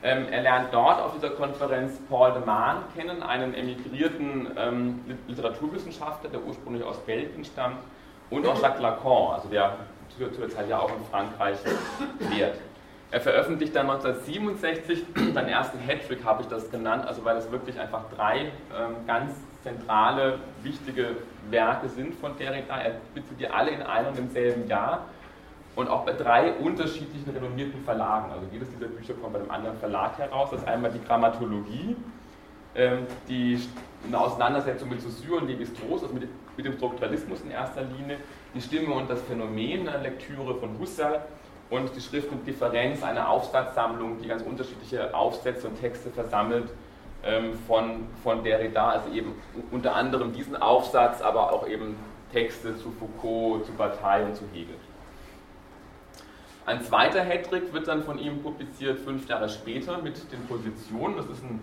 Ähm, er lernt dort auf dieser Konferenz Paul de Man kennen, einen emigrierten ähm, Literaturwissenschaftler, der ursprünglich aus Belgien stammt, und auch Jacques Lacan, also der zu, der Zeit ja auch in Frankreich lehrt. Er veröffentlicht dann 1967 seinen ersten Hattrick, habe ich das genannt, also weil es wirklich einfach drei ähm, ganz zentrale, wichtige Werke sind von Derrida. Er bezieht die alle in einem und demselben Jahr und auch bei drei unterschiedlichen renommierten Verlagen. Also jedes dieser Bücher kommt bei einem anderen Verlag heraus. Das ist einmal die Grammatologie, ähm, die eine Auseinandersetzung mit Saussure und Lévi-Strauss, also mit, dem Strukturalismus in erster Linie, die Stimme und das Phänomen, eine Lektüre von Husserl und die Schrift und Differenz, eine Aufsatzsammlung, die ganz unterschiedliche Aufsätze und Texte versammelt ähm, von, von Derrida, also eben unter anderem diesen Aufsatz, aber auch eben Texte zu Foucault, zu Bataille und zu Hegel. Ein zweiter Hattrick wird dann von ihm publiziert fünf Jahre später mit den Positionen. Das ist ein,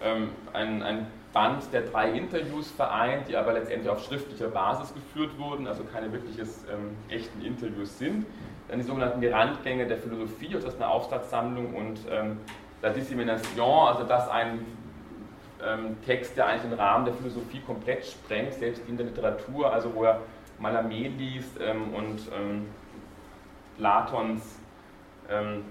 ähm, ein, ein Band, der drei Interviews vereint, die aber letztendlich auf schriftlicher Basis geführt wurden, also keine wirkliches ähm, echten Interviews sind. Dann die sogenannten Randgänge der Philosophie, das ist eine Aufsatzsammlung und ähm, La Dissemination, also das ein ähm, Text, der eigentlich den Rahmen der Philosophie komplett sprengt, selbst in der Literatur, also wo er Mallarmé liest ähm, und ähm, Platons ähm,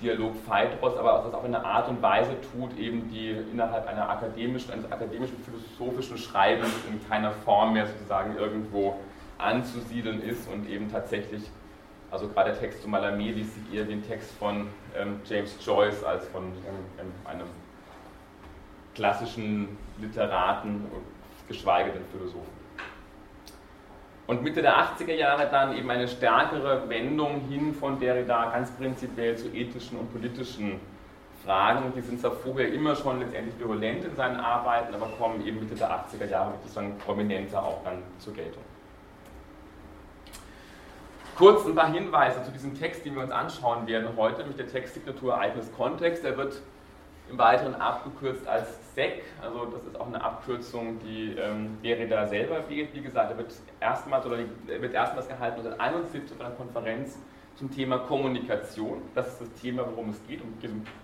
Dialog Phaedros, aber das auf eine Art und Weise tut, eben die innerhalb einer akademischen, eines akademischen philosophischen Schreibens in keiner Form mehr sozusagen irgendwo anzusiedeln ist und eben tatsächlich, also gerade der Text zu Mallarmé liest sich eher den Text von ähm, James Joyce als von ähm, einem klassischen Literaten, geschweige denn Philosophen. Und Mitte der 80er Jahre dann eben eine stärkere Wendung hin von Derrida ganz prinzipiell zu ethischen und politischen Fragen. Die sind zwar vorher immer schon letztendlich virulent in seinen Arbeiten, aber kommen eben Mitte der 80er Jahre wirklich dann prominenter auch dann zur Geltung. Kurz ein paar Hinweise zu diesem Text, den wir uns anschauen werden heute, mit der Textsignatur Ereignis Kontext. Er wird im Weiteren abgekürzt als SEC, also das ist auch eine Abkürzung, die ähm, Derrida selber wählt. Wie gesagt, er wird erstmals, oder wird erstmals gehalten 1971 auf einer Konferenz zum Thema Kommunikation. Das ist das Thema, worum es geht, um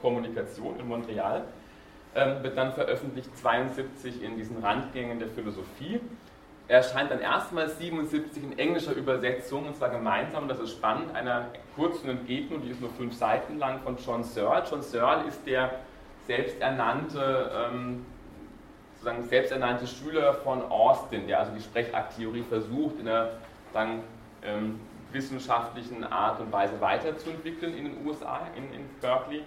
Kommunikation in Montreal. Ähm, wird dann veröffentlicht 1972 in diesen Randgängen der Philosophie. Er erscheint dann erstmals 77 in englischer Übersetzung, und zwar gemeinsam, das ist spannend, einer kurzen Entgegnung, die ist nur fünf Seiten lang, von John Searle. John Searle ist der selbsternannte, ähm, sozusagen selbsternannte Schüler von Austin, der also die Sprechakttheorie versucht, in einer sagen, ähm, wissenschaftlichen Art und Weise weiterzuentwickeln in den USA, in, in Berkeley.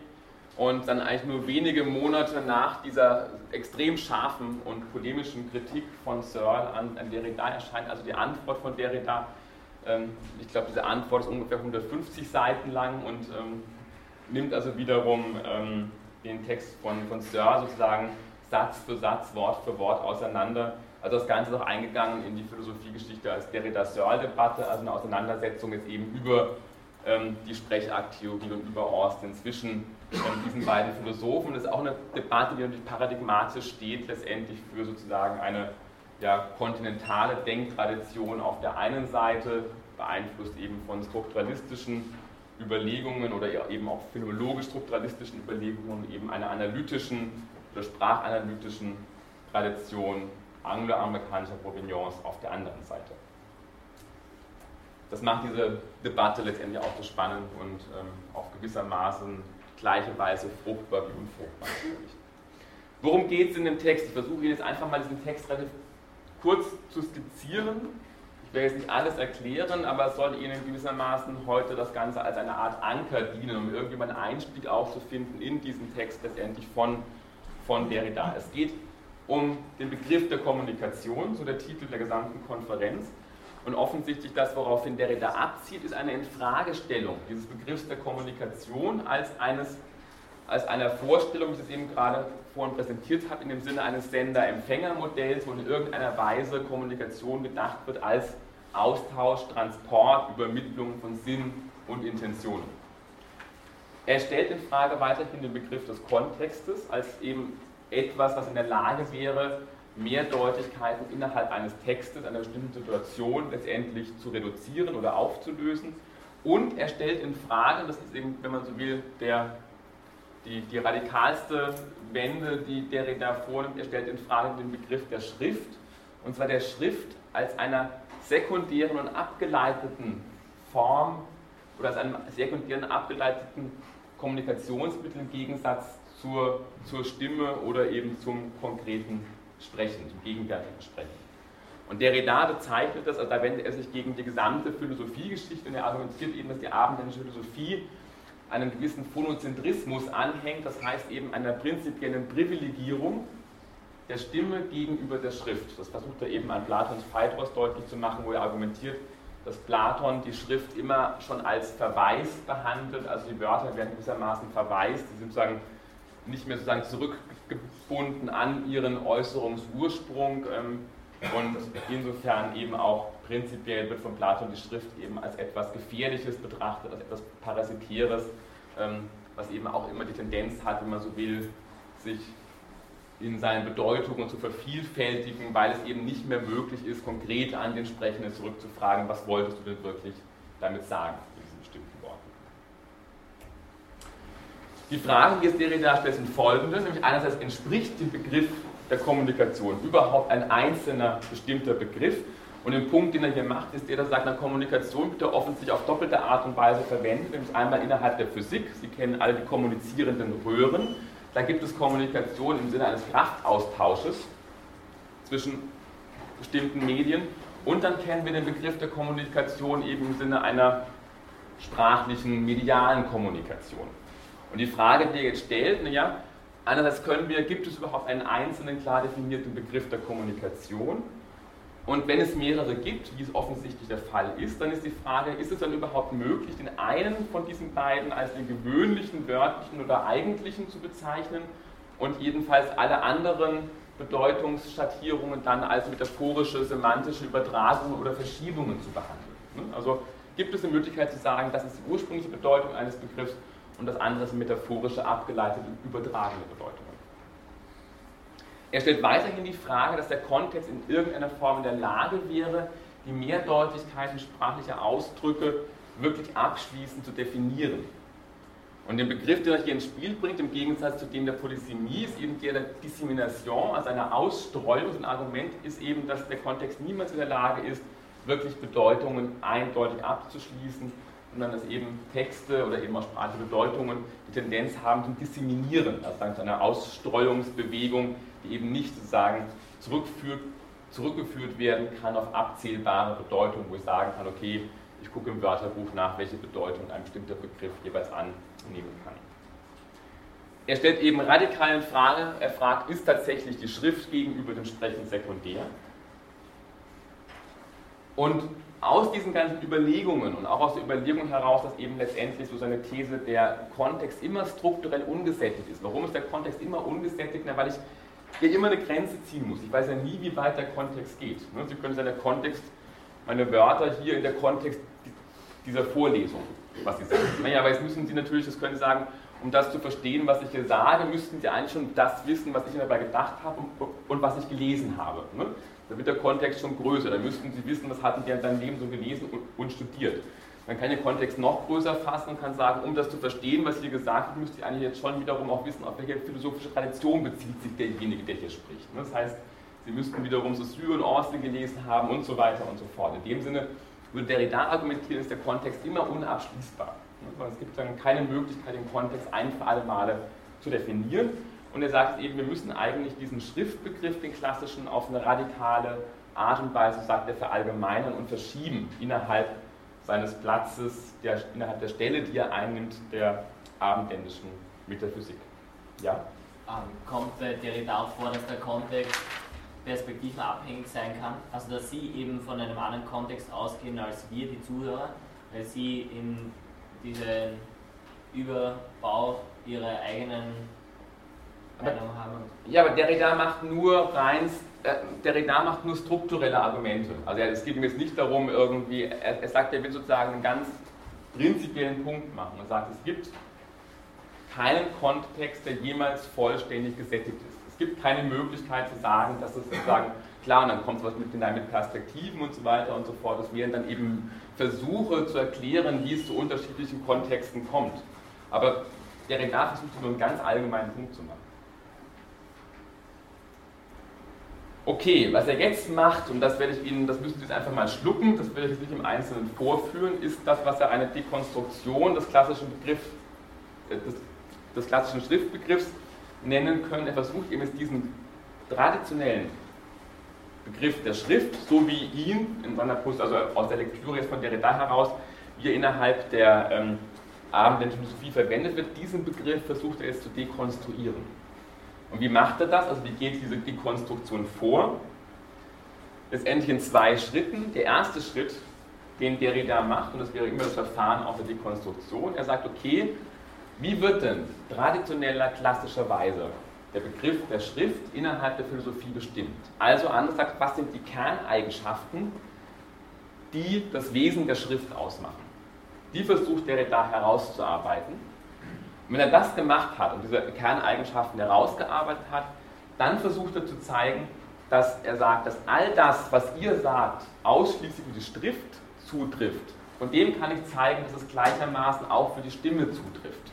Und dann eigentlich nur wenige Monate nach dieser extrem scharfen und polemischen Kritik von Searle an, an Derrida erscheint also die Antwort von Derrida. Ähm, ich glaube, diese Antwort ist ungefähr 150 Seiten lang und ähm, nimmt also wiederum ähm, den Text von, von Sir sozusagen Satz für Satz, Wort für Wort auseinander. Also das Ganze ist auch eingegangen in die Philosophiegeschichte als Derrida-Searle-Debatte, also eine Auseinandersetzung jetzt eben über ähm, die Sprechakttheorie und über Austin zwischen ähm, diesen beiden Philosophen. Das ist auch eine Debatte, die natürlich paradigmatisch steht, letztendlich für sozusagen eine ja, kontinentale Denktradition auf der einen Seite, beeinflusst eben von strukturalistischen Überlegungen oder eben auch phänomenologisch-strukturalistischen Überlegungen eben einer analytischen oder sprachanalytischen Tradition angloamerikanischer Provenience auf der anderen Seite. Das macht diese Debatte letztendlich auch so spannend und ähm, auf gewissermaßen gleiche Weise fruchtbar wie unfruchtbar. Worum geht es in dem Text? Ich versuche jetzt einfach mal diesen Text relativ kurz zu skizzieren ich werde jetzt nicht alles erklären, aber es soll Ihnen gewissermaßen heute das Ganze als eine Art Anker dienen, um irgendwie einen Einstieg aufzufinden in diesen Text letztendlich von, von Derrida. Es geht um den Begriff der Kommunikation, so der Titel der gesamten Konferenz. Und offensichtlich das, woraufhin Derrida abzieht, ist eine Infragestellung dieses Begriffs der Kommunikation als, eines, als einer Vorstellung, wie ich es eben gerade vorhin präsentiert habe, in dem Sinne eines Sender-Empfänger-Modells, wo in irgendeiner Weise Kommunikation gedacht wird als Austausch, Transport, Übermittlung von Sinn und Intentionen. Er stellt in Frage weiterhin den Begriff des Kontextes als eben etwas, was in der Lage wäre, Mehrdeutigkeiten innerhalb eines Textes, einer bestimmten Situation letztendlich zu reduzieren oder aufzulösen. Und er stellt in Frage, das ist eben, wenn man so will, der die, die radikalste Wende, die Derrida vornimmt, er stellt in Frage den Begriff der Schrift, und zwar der Schrift als einer sekundären und abgeleiteten Form oder als einem sekundären abgeleiteten Kommunikationsmittel im Gegensatz zur, zur Stimme oder eben zum konkreten Sprechen, zum gegenwärtigen Sprechen. Und Derrida bezeichnet das, also da wendet er sich gegen die gesamte Philosophiegeschichte und er argumentiert eben, dass die abendländische Philosophie einem gewissen Phonozentrismus anhängt, das heißt eben einer prinzipiellen Privilegierung der Stimme gegenüber der Schrift. Das versucht er eben an Platons Phaedros deutlich zu machen, wo er argumentiert, dass Platon die Schrift immer schon als Verweis behandelt, also die Wörter werden gewissermaßen verweist, die sind sozusagen nicht mehr sozusagen zurückgebunden an ihren Äußerungsursprung ähm, und insofern eben auch prinzipiell wird von Platon die Schrift eben als etwas Gefährliches betrachtet, als etwas Parasitäres, ähm, was eben auch immer die Tendenz hat, wenn man so will, sich in seinen Bedeutungen zu vervielfältigen, weil es eben nicht mehr möglich ist, konkret an den Sprechenden zurückzufragen, was wolltest du denn wirklich damit sagen in diesen bestimmten Worten. Die Fragen, die es Derrida stellt, sind folgende, nämlich einerseits entspricht dem Begriff der Kommunikation überhaupt ein einzelner bestimmter Begriff Und den Punkt, den er hier macht, ist der, dass er sagt, na, Kommunikation wird ja offensichtlich auf doppelte Art und Weise verwendet, nämlich einmal innerhalb der Physik, Sie kennen alle die kommunizierenden Röhren, da gibt es Kommunikation im Sinne eines Kraftaustausches zwischen bestimmten Medien und dann kennen wir den Begriff der Kommunikation eben im Sinne einer sprachlichen, medialen Kommunikation. Und die Frage, die er jetzt stellt, naja, einerseits können wir, gibt es überhaupt einen einzelnen, klar definierten Begriff der Kommunikation? Und wenn es mehrere gibt, wie es offensichtlich der Fall ist, dann ist die Frage, ist es dann überhaupt möglich, den einen von diesen beiden als den gewöhnlichen, wörtlichen oder eigentlichen zu bezeichnen und jedenfalls alle anderen Bedeutungsschattierungen dann als metaphorische, semantische Übertragungen oder Verschiebungen zu behandeln? Also gibt es eine Möglichkeit zu sagen, das ist die ursprüngliche Bedeutung eines Begriffs und das andere sind metaphorische, abgeleitete, übertragene Bedeutungen. Er stellt weiterhin die Frage, dass der Kontext in irgendeiner Form in der Lage wäre, die Mehrdeutigkeiten sprachlicher Ausdrücke wirklich abschließend zu definieren. Und den Begriff, den er hier ins Spiel bringt, im Gegensatz zu dem der Polysemie, ist eben der der Dissemination, also einer Ausstreuung. Ein Argument ist eben, dass der Kontext niemals in der Lage ist, wirklich Bedeutungen eindeutig abzuschließen, sondern dass eben Texte oder eben auch sprachliche Bedeutungen die Tendenz haben zum Disseminieren, also zu einer Ausstreuungsbewegung, die eben nicht sozusagen zurückgeführt werden kann auf abzählbare Bedeutungen, wo ich sagen kann, okay, ich gucke im Wörterbuch nach, welche Bedeutung ein bestimmter Begriff jeweils annehmen kann. Er stellt eben radikal in Frage, er fragt, ist tatsächlich die Schrift gegenüber dem Sprechen sekundär? Und aus diesen ganzen Überlegungen und auch aus der Überlegung heraus, dass eben letztendlich so seine These der Kontext immer strukturell ungesättigt ist. Warum ist der Kontext immer ungesättigt? Na, weil ich hier immer eine Grenze ziehen muss. Ich weiß ja nie, wie weit der Kontext geht. Ne, Sie können sagen, der Kontext, meine Wörter hier in der Kontext dieser Vorlesung, was Sie sagen. Naja, aber jetzt müssen Sie natürlich, das können Sie sagen, um das zu verstehen, was ich hier sage, müssten Sie eigentlich schon das wissen, was ich dabei gedacht habe und, was ich gelesen habe. Ne? Da wird der Kontext schon größer. Da müssten Sie wissen, was hatten die in deinem Leben so gelesen und, studiert. Man kann den Kontext noch größer fassen und kann sagen, um das zu verstehen, was hier gesagt wird, müsste ich eigentlich jetzt schon wiederum auch wissen, auf welche philosophische Tradition bezieht sich derjenige, der hier spricht. Das heißt, Sie müssten wiederum so Saussure und Austin gelesen haben und so weiter und so fort. In dem Sinne würde Derrida argumentieren, ist der Kontext immer unabschließbar. Es gibt dann keine Möglichkeit, den Kontext ein für alle Male zu definieren. Und er sagt eben, wir müssen eigentlich diesen Schriftbegriff, den klassischen, auf eine radikale Art und Weise, sagt er, verallgemeinern und verschieben innerhalb seines Platzes, der, innerhalb der Stelle, die er einnimmt, der abendländischen Metaphysik. Ja? Ähm, kommt bei Derrida auch vor, dass der Kontext perspektivenabhängig sein kann? Also dass Sie eben von einem anderen Kontext ausgehen als wir, die Zuhörer, weil Sie in diesen Überbau Ihrer eigenen Haben. Ja, aber Derrida macht nur rein äh, Derrida macht nur strukturelle Argumente. Also es geht ihm jetzt nicht darum, irgendwie, er, er sagt, er will sozusagen einen ganz prinzipiellen Punkt machen. Er sagt, es gibt keinen Kontext, der jemals vollständig gesättigt ist. Es gibt keine Möglichkeit zu sagen, dass es sozusagen, klar, und dann kommt was mit, mit Perspektiven und so weiter und so fort. Das wären dann eben Versuche zu erklären, wie es zu unterschiedlichen Kontexten kommt. Aber Derrida versucht nur einen ganz allgemeinen Punkt zu machen. Okay, was er jetzt macht, und das werde ich Ihnen, das müssen Sie jetzt einfach mal schlucken, das werde ich jetzt nicht im Einzelnen vorführen, ist das, was er eine Dekonstruktion des klassischen Begriffs, äh, des, des klassischen Schriftbegriffs nennen können. Er versucht eben jetzt diesen traditionellen Begriff der Schrift, so wie ihn in seiner Post, also aus der Lektüre jetzt von Derrida heraus, wie er innerhalb der ähm, abendländischen Philosophie verwendet wird, diesen Begriff versucht er jetzt zu dekonstruieren. Und wie macht er das? Also wie geht diese Dekonstruktion vor? Letztendlich in zwei Schritten. Der erste Schritt, den Derrida macht, und das wäre immer das Verfahren auf der Dekonstruktion, er sagt, okay, wie wird denn traditioneller, klassischerweise der Begriff der Schrift innerhalb der Philosophie bestimmt? Also anders gesagt, was sind die Kerneigenschaften, die das Wesen der Schrift ausmachen? Die versucht Derrida herauszuarbeiten und wenn er das gemacht hat und diese Kerneigenschaften herausgearbeitet hat, dann versucht er zu zeigen, dass er sagt, dass all das, was ihr sagt, ausschließlich für die Schrift zutrifft. Von dem kann ich zeigen, dass es gleichermaßen auch für die Stimme zutrifft.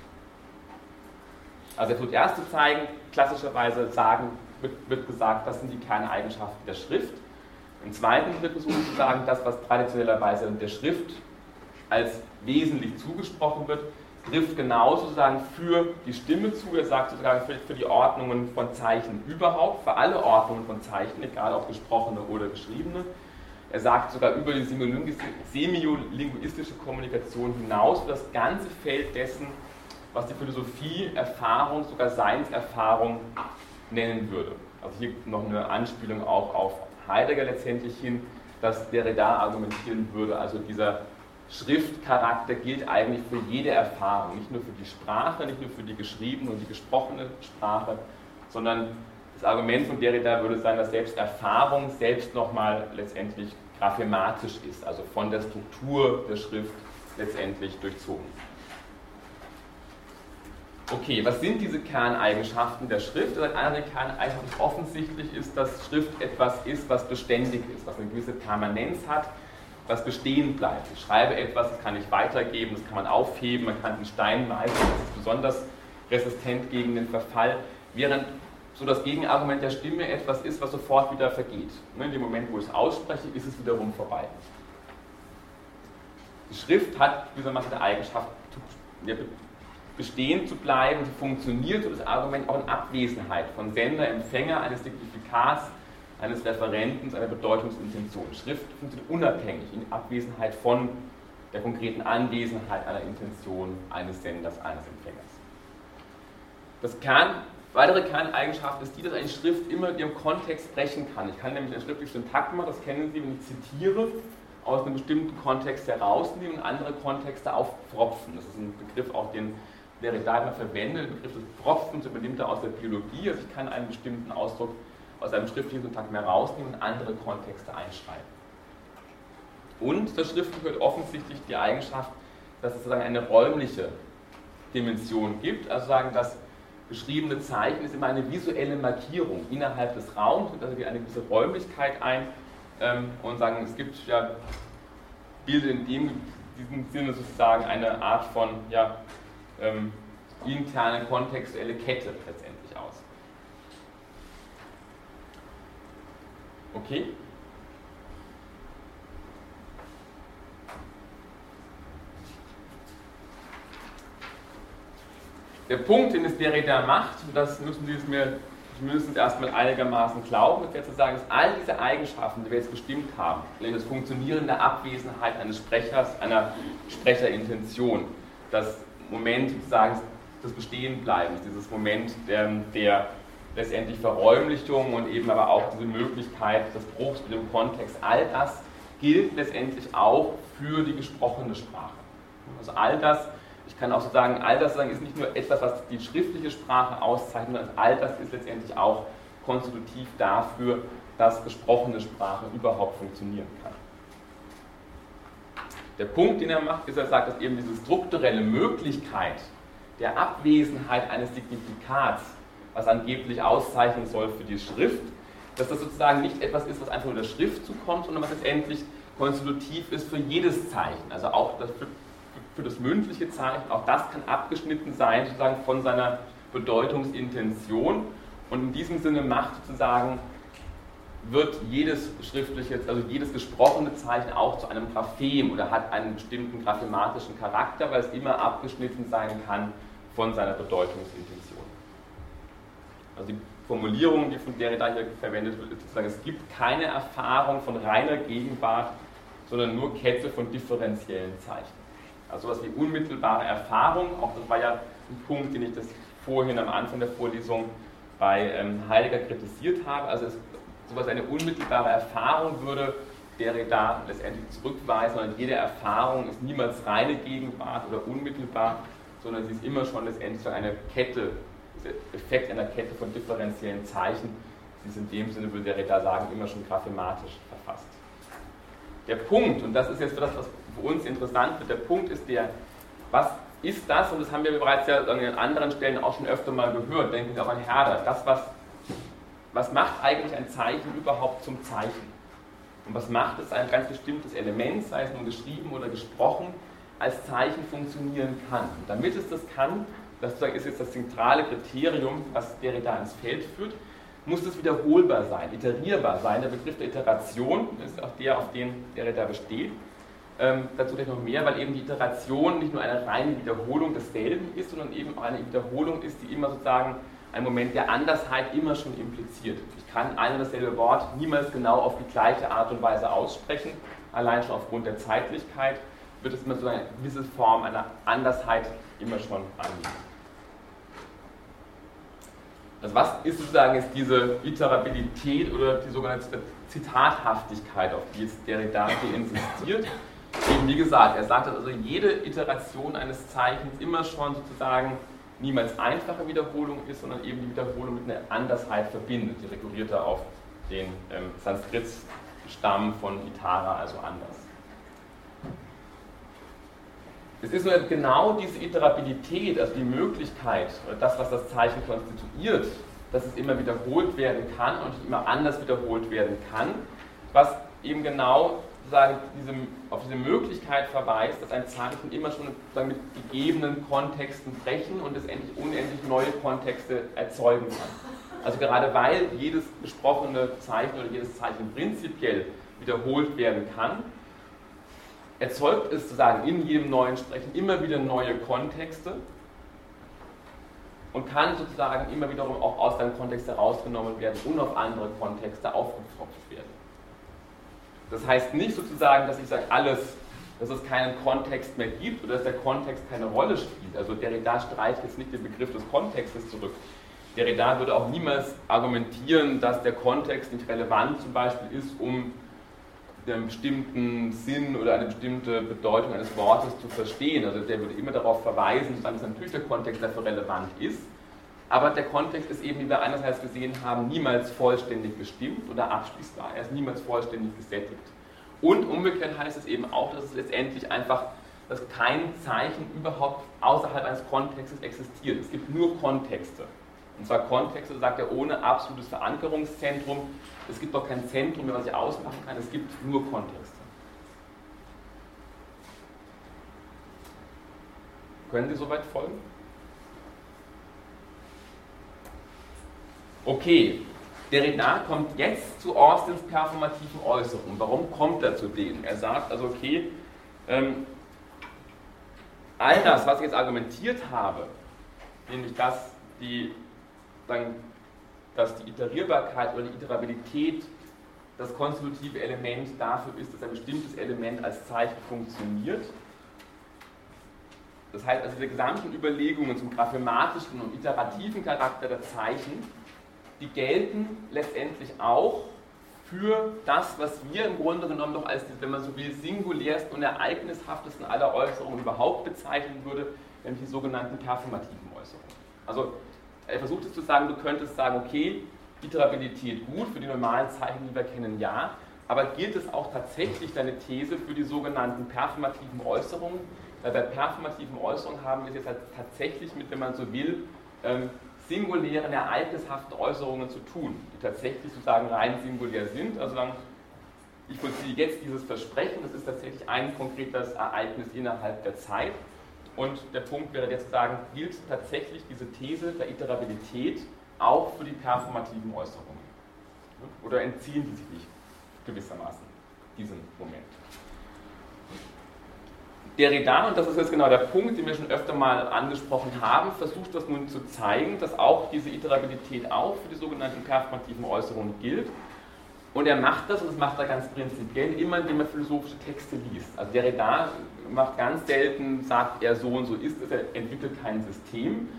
Also er tut erst zu zeigen, klassischerweise sagen, wird, gesagt, das sind die Kerneigenschaften der Schrift. Im zweiten Schritt versuchen zu sagen, das, was traditionellerweise der Schrift als wesentlich zugesprochen wird, trifft genauso sozusagen für die Stimme zu. Er sagt sozusagen für, für die Ordnungen von Zeichen überhaupt, für alle Ordnungen von Zeichen, egal ob gesprochene oder geschriebene. Er sagt sogar über die semiolinguistische Kommunikation hinaus für das ganze Feld dessen, was die Philosophie, Erfahrung, sogar Seinserfahrung nennen würde. Also hier noch eine Anspielung auch auf Heidegger letztendlich hin, dass Derrida argumentieren würde, also dieser Schriftcharakter gilt eigentlich für jede Erfahrung, nicht nur für die Sprache, nicht nur für die geschriebene und die gesprochene Sprache, sondern das Argument von Derrida würde sein, dass selbst Erfahrung selbst nochmal letztendlich graphematisch ist, also von der Struktur der Schrift letztendlich durchzogen. Okay, was sind diese Kerneigenschaften der Schrift? Also eine der Kerneigenschaften offensichtlich ist, dass Schrift etwas ist, was beständig ist, was eine gewisse Permanenz hat, was bestehen bleibt. Ich schreibe etwas, das kann ich weitergeben, das kann man aufheben, man kann den Stein meißeln, das ist besonders resistent gegen den Verfall, während so das Gegenargument der Stimme etwas ist, was sofort wieder vergeht. Ne, in dem Moment, wo ich es ausspreche, ist es wiederum vorbei. Die Schrift hat gewissermaßen die Eigenschaft, bestehen zu bleiben, sie funktioniert, so das Argument auch in Abwesenheit von Sender, Empfänger, eines Signifikats, eines Referenten, einer Bedeutungsintention. Schrift funktioniert unabhängig in Abwesenheit von der konkreten Anwesenheit einer Intention eines Senders, eines Empfängers. Das Kern, weitere Kerneigenschaft ist die, dass eine Schrift immer in ihrem Kontext brechen kann. Ich kann nämlich eine schriftliche Syntagma, das kennen Sie, wenn ich zitiere, aus einem bestimmten Kontext herausnehmen und andere Kontexte aufpropfen. Das ist ein Begriff, auch den Derrida immer verwendet. Der Begriff des Propfens übernimmt er aus der Biologie. Also ich kann einen bestimmten Ausdruck aus einem schriftlichen Kontakt mehr rausnehmen und andere Kontexte einschreiben. Und das Schriftliche hat offensichtlich die Eigenschaft, dass es sozusagen eine räumliche Dimension gibt, also sagen, das geschriebene Zeichen ist immer eine visuelle Markierung innerhalb des Raums, und also eine gewisse Räumlichkeit ein ähm, und sagen, es gibt ja Bilder in dem, diesem Sinne sozusagen eine Art von ja, ähm, interne kontextuelle Kette letztendlich aus. Okay? Der Punkt, den es Derrida macht, und das müssen Sie es mir zumindest erstmal einigermaßen glauben, ist ja zu sagen, dass all diese Eigenschaften, die wir jetzt bestimmt haben, nämlich das Funktionieren der Abwesenheit eines Sprechers, einer Sprecherintention, das Moment sozusagen des Bestehenbleibens, dieses Moment der, der letztendlich Verräumlichung und eben aber auch diese Möglichkeit des Bruchs mit dem Kontext, all das gilt letztendlich auch für die gesprochene Sprache. Also all das, ich kann auch so sagen, all das ist nicht nur etwas, was die schriftliche Sprache auszeichnet, sondern all das ist letztendlich auch konstitutiv dafür, dass gesprochene Sprache überhaupt funktionieren kann. Der Punkt, den er macht, ist, er sagt, dass eben diese strukturelle Möglichkeit der Abwesenheit eines Signifikats was angeblich auszeichnen soll für die Schrift, dass das sozusagen nicht etwas ist, was einfach nur der Schrift zukommt, sondern was letztendlich konstitutiv ist für jedes Zeichen, also auch für, für das mündliche Zeichen, auch das kann abgeschnitten sein sozusagen von seiner Bedeutungsintention und in diesem Sinne macht sozusagen wird jedes schriftliche, also jedes gesprochene Zeichen auch zu einem Graphem oder hat einen bestimmten graphematischen Charakter, weil es immer abgeschnitten sein kann von seiner Bedeutungsintention. Also die Formulierung, die von Derrida hier verwendet wird, ist sozusagen, es gibt keine Erfahrung von reiner Gegenwart, sondern nur Kette von differenziellen Zeichen. Also sowas wie unmittelbare Erfahrung, auch das war ja ein Punkt, den ich das vorhin am Anfang der Vorlesung bei ähm, Heidegger kritisiert habe. Also es, sowas eine unmittelbare Erfahrung würde Derrida letztendlich zurückweisen, sondern jede Erfahrung ist niemals reine Gegenwart oder unmittelbar, sondern sie ist immer schon letztendlich eine Kette Effekt einer Kette von differenziellen Zeichen. Sie ist in dem Sinne, würde der Redar sagen, immer schon graphematisch verfasst. Der Punkt, und das ist jetzt das, was für uns interessant wird, der Punkt ist der, was ist das, und das haben wir bereits ja an anderen Stellen auch schon öfter mal gehört, denken Sie auch an Herder, das, was, was macht eigentlich ein Zeichen überhaupt zum Zeichen? Und was macht es ein ganz bestimmtes Element, sei es nun geschrieben oder gesprochen, als Zeichen funktionieren kann? Und damit es das kann, das ist jetzt das zentrale Kriterium, was Derrida ins Feld führt, muss es wiederholbar sein, iterierbar sein. Der Begriff der Iteration ist auch der, auf den der da besteht. Ähm, dazu gleich noch mehr, weil eben die Iteration nicht nur eine reine Wiederholung desselben ist, sondern eben auch eine Wiederholung ist, die immer sozusagen einen Moment der Andersheit immer schon impliziert. Ich kann ein und dasselbe Wort niemals genau auf die gleiche Art und Weise aussprechen, allein schon aufgrund der Zeitlichkeit wird es immer so eine gewisse Form einer Andersheit immer schon annehmen. Also was ist sozusagen jetzt diese Iterabilität oder die sogenannte Zitathaftigkeit, auf die jetzt Derrida insistiert? Eben wie gesagt, er sagt, dass also jede Iteration eines Zeichens immer schon sozusagen niemals einfache Wiederholung ist, sondern eben die Wiederholung mit einer Andersheit verbindet. Die rekurriert er auf den ähm, Sanskrit-Stamm von Itara, also anders. Es ist nur genau diese Iterabilität, also die Möglichkeit, das, was das Zeichen konstituiert, dass es immer wiederholt werden kann und immer anders wiederholt werden kann, was eben genau diese, auf diese Möglichkeit verweist, dass ein Zeichen immer schon mit gegebenen Kontexten brechen und letztendlich unendlich neue Kontexte erzeugen kann. Also gerade weil jedes gesprochene Zeichen oder jedes Zeichen prinzipiell wiederholt werden kann, erzeugt es sozusagen in jedem neuen Sprechen immer wieder neue Kontexte und kann sozusagen immer wiederum auch aus deinem Kontext herausgenommen werden und auf andere Kontexte aufgepfropft werden. Das heißt nicht sozusagen, dass ich sage, alles, dass es keinen Kontext mehr gibt oder dass der Kontext keine Rolle spielt. Also Derrida streicht jetzt nicht den Begriff des Kontextes zurück. Derrida würde auch niemals argumentieren, dass der Kontext nicht relevant zum Beispiel ist, um einen bestimmten Sinn oder eine bestimmte Bedeutung eines Wortes zu verstehen. Also der würde immer darauf verweisen, dass natürlich der Kontext dafür relevant ist, aber der Kontext ist eben, wie wir einerseits gesehen haben, niemals vollständig bestimmt oder abschließbar. Er ist niemals vollständig gesättigt. Und umgekehrt heißt es eben auch, dass es letztendlich einfach, dass kein Zeichen überhaupt außerhalb eines Kontextes existiert. Es gibt nur Kontexte. Und zwar Kontexte, sagt er, ohne absolutes Verankerungszentrum. Es gibt auch kein Zentrum, was ich ausmachen kann. Es gibt nur Kontexte. Können Sie soweit folgen? Okay, Derrida kommt jetzt zu Austins performativen Äußerungen. Warum kommt er zu denen? Er sagt also, okay, ähm, all das, was ich jetzt argumentiert habe, nämlich dass die, sagen, dass die Iterierbarkeit oder die Iterabilität das konstitutive Element dafür ist, dass ein bestimmtes Element als Zeichen funktioniert. Das heißt also, die gesamten Überlegungen zum graphematischen und iterativen Charakter der Zeichen die gelten letztendlich auch für das, was wir im Grunde genommen doch als, wenn man so will, singulärsten und ereignishaftesten aller Äußerungen überhaupt bezeichnen würde, nämlich die sogenannten performativen Äußerungen. Also er versucht es zu sagen, du könntest sagen, okay, Iterabilität gut, für die normalen Zeichen, die wir kennen, ja, aber gilt es auch tatsächlich deine These für die sogenannten performativen Äußerungen? Weil bei performativen Äußerungen haben wir es jetzt halt tatsächlich mit, wenn man so will, ähm, singulären, ereignishaften Äußerungen zu tun, die tatsächlich sozusagen rein singulär sind. Also dann, ich vollziehe jetzt dieses Versprechen, das ist tatsächlich ein konkretes Ereignis innerhalb der Zeit. Und der Punkt wäre jetzt zu sagen, gilt tatsächlich diese These der Iterabilität auch für die performativen Äußerungen? Oder entziehen die sich nicht gewissermaßen diesem Moment? Derrida, und das ist jetzt genau der Punkt, den wir schon öfter mal angesprochen haben, versucht das nun zu zeigen, dass auch diese Iterabilität auch für die sogenannten performativen Äußerungen gilt. Und er macht das, und das macht er ganz prinzipiell, immer indem er philosophische Texte liest. Also Derrida macht ganz selten, sagt er so und so ist es, er entwickelt kein System,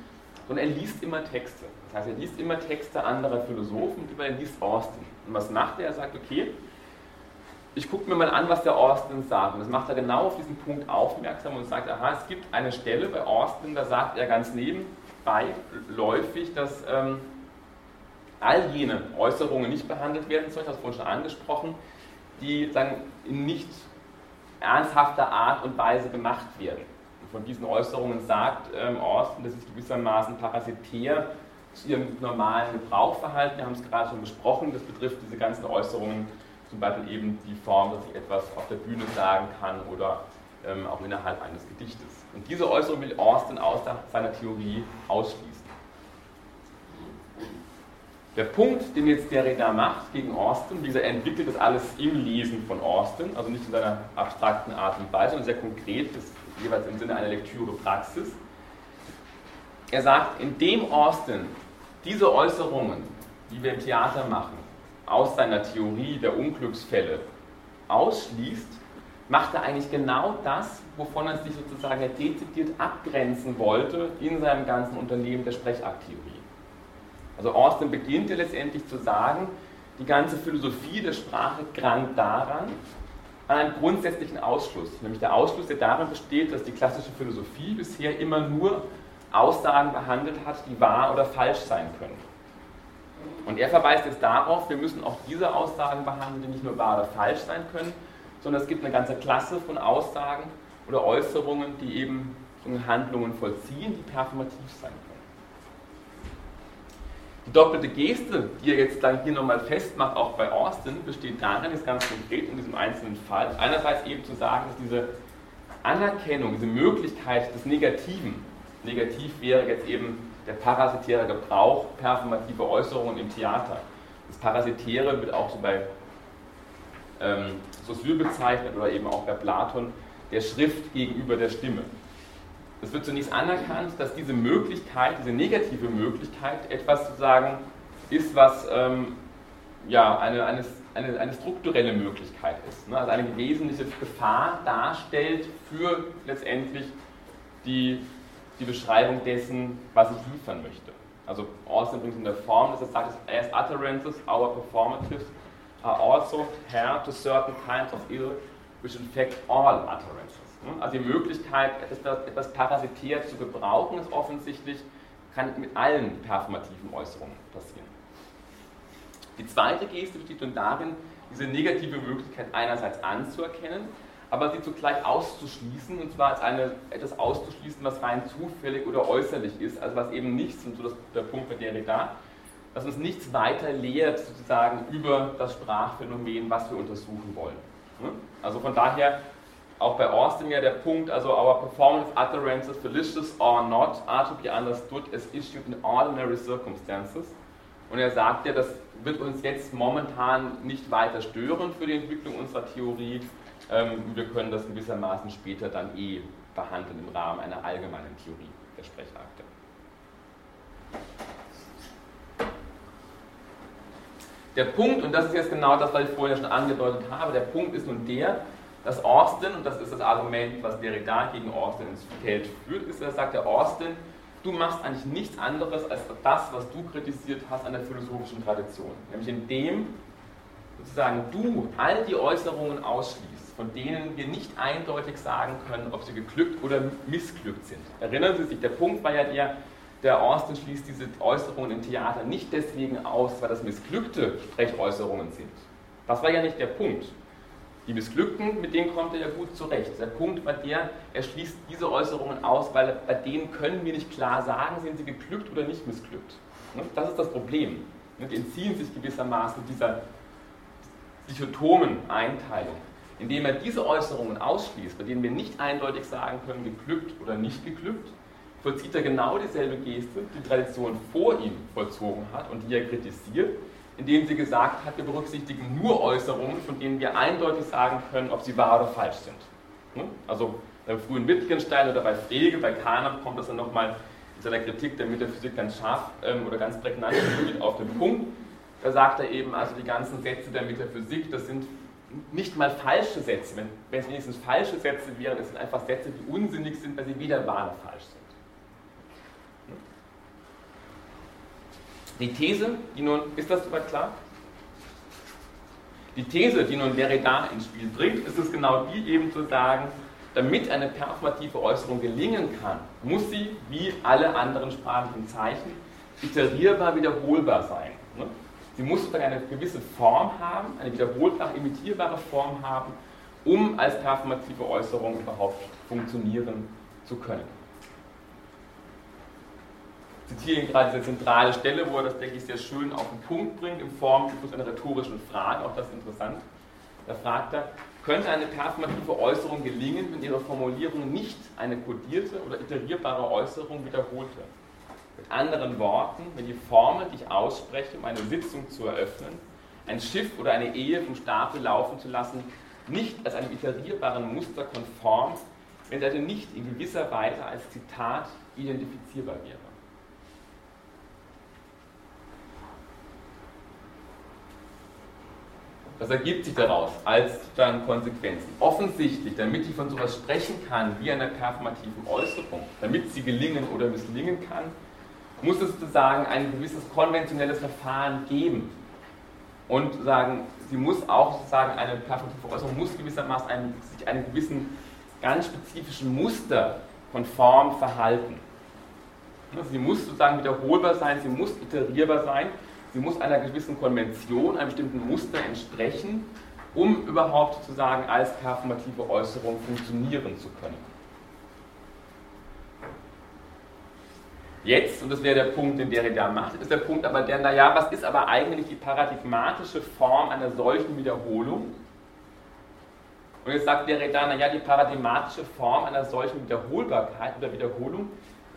sondern er liest immer Texte. Das heißt, er liest immer Texte anderer Philosophen, über er liest Austin. Und was macht er? Er sagt, okay, ich gucke mir mal an, was der Austin sagt. Und das macht er genau auf diesen Punkt aufmerksam und sagt, aha, es gibt eine Stelle bei Austin, da sagt er ganz nebenbei läufig, dass ähm, all jene Äußerungen nicht behandelt werden sollen, das vorhin schon angesprochen, die sagen, in nicht ernsthafter Art und Weise gemacht werden. Und von diesen Äußerungen sagt ähm, Austin, das ist gewissermaßen parasitär zu ihrem normalen Gebrauchverhalten. Wir haben es gerade schon besprochen, das betrifft diese ganzen Äußerungen zum Beispiel eben die Form, dass ich etwas auf der Bühne sagen kann oder ähm, auch innerhalb eines Gedichtes. Und diese Äußerung will Austin aus seiner Theorie ausschließen. Der Punkt, den jetzt Derrida macht gegen Austin, dieser entwickelt das alles im Lesen von Austin, also nicht in seiner abstrakten Art und Weise, sondern sehr konkret, das jeweils im Sinne einer Lektüre-Praxis. Er sagt, indem Austin diese Äußerungen, die wir im Theater machen, aus seiner Theorie der Unglücksfälle ausschließt, macht er eigentlich genau das, wovon er sich sozusagen dezidiert abgrenzen wollte in seinem ganzen Unternehmen der Sprechakttheorie. Also Austin beginnt ja letztendlich zu sagen, die ganze Philosophie der Sprache krankt daran, an einem grundsätzlichen Ausschluss. Nämlich der Ausschluss, der darin besteht, dass die klassische Philosophie bisher immer nur Aussagen behandelt hat, die wahr oder falsch sein können. Und er verweist jetzt darauf, wir müssen auch diese Aussagen behandeln, die nicht nur wahr oder falsch sein können, sondern es gibt eine ganze Klasse von Aussagen oder Äußerungen, die eben Handlungen vollziehen, die performativ sein können. Die doppelte Geste, die er jetzt dann hier nochmal festmacht, auch bei Austin, besteht darin, ist ganz konkret in diesem einzelnen Fall, einerseits eben zu sagen, dass diese Anerkennung, diese Möglichkeit des Negativen, negativ wäre jetzt eben der parasitäre Gebrauch performativer Äußerungen im Theater. Das Parasitäre wird auch so bei ähm, Saussure bezeichnet oder eben auch bei Platon der Schrift gegenüber der Stimme. Es wird zunächst anerkannt, dass diese Möglichkeit, diese negative Möglichkeit etwas sozusagen ist, was ähm, ja, eine, eine, eine, eine, strukturelle Möglichkeit ist. Ne? Also eine wesentliche Gefahr darstellt für letztendlich die, die Beschreibung dessen, was ich liefern möchte. Also Austin bringt in der Form, dass er sagt, as utterances, our performatives are also held to certain kinds of ill, which infect all utterances. Hm? Also die Möglichkeit, etwas parasitär zu gebrauchen, ist offensichtlich, kann mit allen performativen Äußerungen passieren. Die zweite Geste besteht nun darin, diese negative Möglichkeit einerseits anzuerkennen, aber sie zugleich auszuschließen, und zwar als eine, etwas auszuschließen, was rein zufällig oder äußerlich ist, also was eben nichts, und so das, der Punkt bei Derrida, dass uns nichts weiter lehrt sozusagen über das Sprachphänomen, was wir untersuchen wollen. Hm? Also von daher auch bei Austin ja der Punkt, also our performance utterances, delicious or not, are to be understood as issued in ordinary circumstances. Und er sagt ja, das wird uns jetzt momentan nicht weiter stören für die Entwicklung unserer Theorie. Ähm, wir können das gewissermaßen später dann eh behandeln im Rahmen einer allgemeinen Theorie der Sprechakte. Der Punkt, und das ist jetzt genau das, was ich vorher schon angedeutet habe, der Punkt ist nun der, dass Austin, und das ist das Argument, was Derrida gegen Austin ins Feld führt, ist, er sagt, der Austin, du machst eigentlich nichts anderes als das, was du kritisiert hast an der philosophischen Tradition. Nämlich indem sozusagen du all die Äußerungen ausschließt, von denen wir nicht eindeutig sagen können, ob sie geglückt oder missglückt sind. Erinnern Sie sich, der Punkt war ja der, der Austin schließt diese Äußerungen im Theater nicht deswegen aus, weil das missglückte Sprechäußerungen sind. Das war ja nicht der Punkt. Die Missglückten, mit denen kommt er ja gut zurecht. Der Punkt war der, er schließt diese Äußerungen aus, weil bei denen können wir nicht klar sagen, sind sie geglückt oder nicht missglückt. Ne? Das ist das Problem. Die entziehen sich gewissermaßen dieser dichotomen Einteilung. Indem er diese Äußerungen ausschließt, bei denen wir nicht eindeutig sagen können, geglückt oder nicht geglückt, vollzieht er genau dieselbe Geste, die Tradition vor ihm vollzogen hat und die er kritisiert, indem sie gesagt hat, wir berücksichtigen nur Äußerungen, von denen wir eindeutig sagen können, ob sie wahr oder falsch sind. Ne? Also beim frühen Wittgenstein oder bei Frege, bei Kahner kommt das dann nochmal in seiner Kritik der Metaphysik ganz scharf ähm, oder ganz prägnant auf den Punkt. Da sagt er eben, also die ganzen Sätze der Metaphysik, das sind nicht mal falsche Sätze. Wenn, wenn es wenigstens falsche Sätze wären, es sind einfach Sätze, die unsinnig sind, weil sie weder wahr noch falsch sind. Die These, die nun, ist das soweit klar? Die These, die nun Derrida ins Spiel bringt, ist es genau die eben zu sagen, damit eine performative Äußerung gelingen kann, muss sie, wie alle anderen sprachlichen Zeichen, iterierbar wiederholbar sein. Ne? Sie muss sozusagen eine gewisse Form haben, eine wiederholbar imitierbare Form haben, um als performative Äußerung überhaupt funktionieren zu können zitiere ihn gerade diese zentrale Stelle, wo er das, denke ich, sehr schön auf den Punkt bringt, in Form einer rhetorischen Frage, auch das ist interessant. Da fragt er, könnte eine performative Äußerung gelingen, wenn ihre Formulierung nicht eine kodierte oder iterierbare Äußerung wiederholte? Mit anderen Worten, wenn die Formel, die ich ausspreche, um eine Sitzung zu eröffnen, ein Schiff oder eine Ehe vom Stapel laufen zu lassen, nicht als einem iterierbaren Muster konform, wenn er nicht in gewisser Weise als Zitat identifizierbar wäre. Was ergibt sich daraus als dann Konsequenzen? Offensichtlich, damit ich von sowas sprechen kann wie einer performativen Äußerung, damit sie gelingen oder misslingen kann, muss es sozusagen ein gewisses konventionelles Verfahren geben. Und sagen, sie muss auch sozusagen eine performative Äußerung muss gewissermaßen einem, sich einem gewissen ganz spezifischen Muster konform verhalten. Sie muss sozusagen wiederholbar sein, sie muss iterierbar sein Sie muss einer gewissen Konvention, einem bestimmten Muster entsprechen, um überhaupt sozusagen als performative Äußerung funktionieren zu können. Jetzt, und das wäre der Punkt, den Derrida macht, ist der Punkt aber der, naja, was ist aber eigentlich die paradigmatische Form einer solchen Wiederholung? Und jetzt sagt Derrida, naja, die paradigmatische Form einer solchen Wiederholbarkeit oder Wiederholung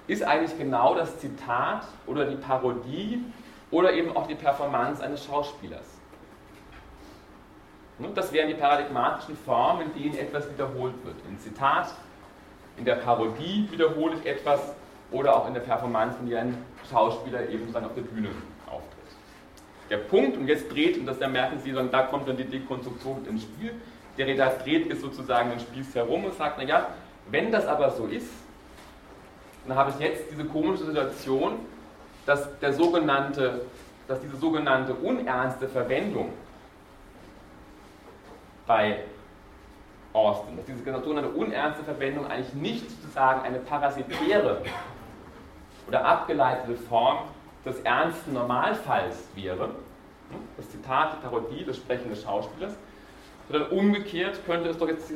ist eigentlich genau das Zitat oder die Parodie oder eben auch die Performance eines Schauspielers. Das wären die paradigmatischen Formen, in denen etwas wiederholt wird. Im Zitat, in der Parodie wiederhole ich etwas oder auch in der Performance, in der ein Schauspieler eben dann auf der Bühne auftritt. Der Punkt, und jetzt dreht, und das da merken Sie, da kommt dann die Dekonstruktion ins Spiel, der Redar dreht ist sozusagen den Spieß herum und sagt, naja, wenn das aber so ist, dann habe ich jetzt diese komische Situation, dass, der sogenannte, dass diese sogenannte unernste Verwendung bei Austin, dass diese sogenannte unernste Verwendung eigentlich nicht sozusagen eine parasitäre oder abgeleitete Form des ernsten Normalfalls wäre, das Zitat, die Parodie des sprechenden Schauspielers, sondern umgekehrt könnte es doch jetzt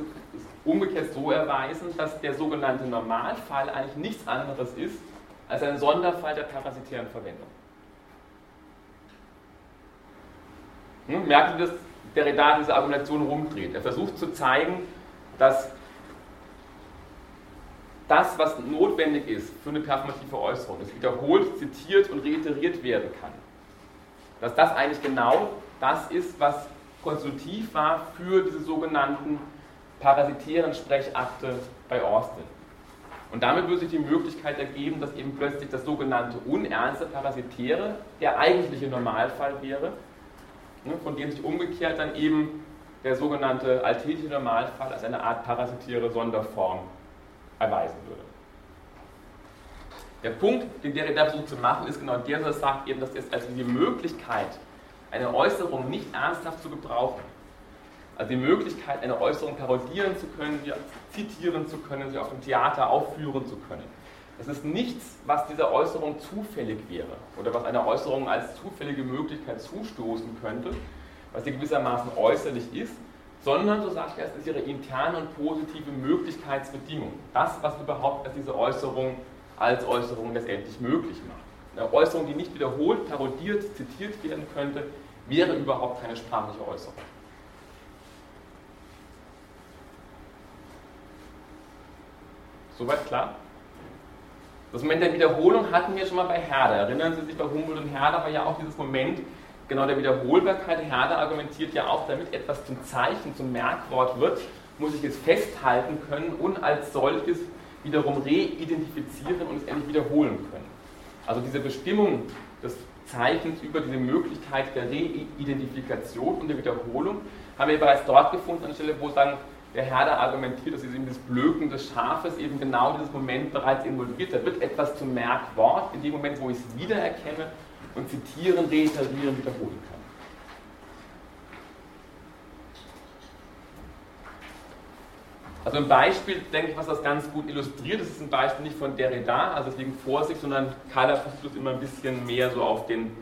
umgekehrt so erweisen, dass der sogenannte Normalfall eigentlich nichts anderes ist als ein Sonderfall der parasitären Verwendung. Hm, merkt ihr, dass Derrida diese Argumentation rumdreht? Er versucht zu zeigen, dass das, was notwendig ist für eine performative Äußerung, das wiederholt, zitiert und reiteriert werden kann, dass das eigentlich genau das ist, was konstruktiv war für diese sogenannten parasitären Sprechakte bei Austin. Und damit würde sich die Möglichkeit ergeben, dass eben plötzlich das sogenannte unernste Parasitäre der eigentliche Normalfall wäre, ne, von dem sich umgekehrt dann eben der sogenannte alltägliche Normalfall als eine Art parasitäre Sonderform erweisen würde. Der Punkt, den Derrida versucht zu machen, ist genau der, dass er sagt eben, dass es also die Möglichkeit, eine Äußerung nicht ernsthaft zu gebrauchen, also die Möglichkeit, eine Äußerung parodieren zu können, sie zitieren zu können, sie auf dem Theater aufführen zu können. Das ist nichts, was dieser Äußerung zufällig wäre oder was einer Äußerung als zufällige Möglichkeit zustoßen könnte, was sie gewissermaßen äußerlich ist, sondern, so sagt er, es ist ihre interne und positive Möglichkeitsbedingung. Das, was überhaupt diese Äußerung als Äußerung letztendlich möglich macht. Eine Äußerung, die nicht wiederholt, parodiert, zitiert werden könnte, wäre überhaupt keine sprachliche Äußerung. Soweit klar? Das Moment der Wiederholung hatten wir schon mal bei Herder. Erinnern Sie sich, bei Humboldt und Herder war ja auch dieses Moment genau der Wiederholbarkeit. Herder argumentiert ja auch, damit etwas zum Zeichen, zum Merkwort wird, muss ich es festhalten können und als solches wiederum reidentifizieren und es endlich wiederholen können. Also diese Bestimmung des Zeichens über diese Möglichkeit der Reidentifikation und der Wiederholung haben wir bereits dort gefunden, an der Stelle, wo sagen, der Herder argumentiert, dass eben das Blöken des Schafes eben genau dieses Moment bereits involviert. Da wird etwas zum Merkwort in dem Moment, wo ich es wiedererkenne und zitieren, reiterieren, wiederholen kann. Also ein Beispiel, denke ich, was das ganz gut illustriert, das ist ein Beispiel nicht von Derrida, also deswegen Vorsicht, sondern Kahler versucht es immer ein bisschen mehr so auf den,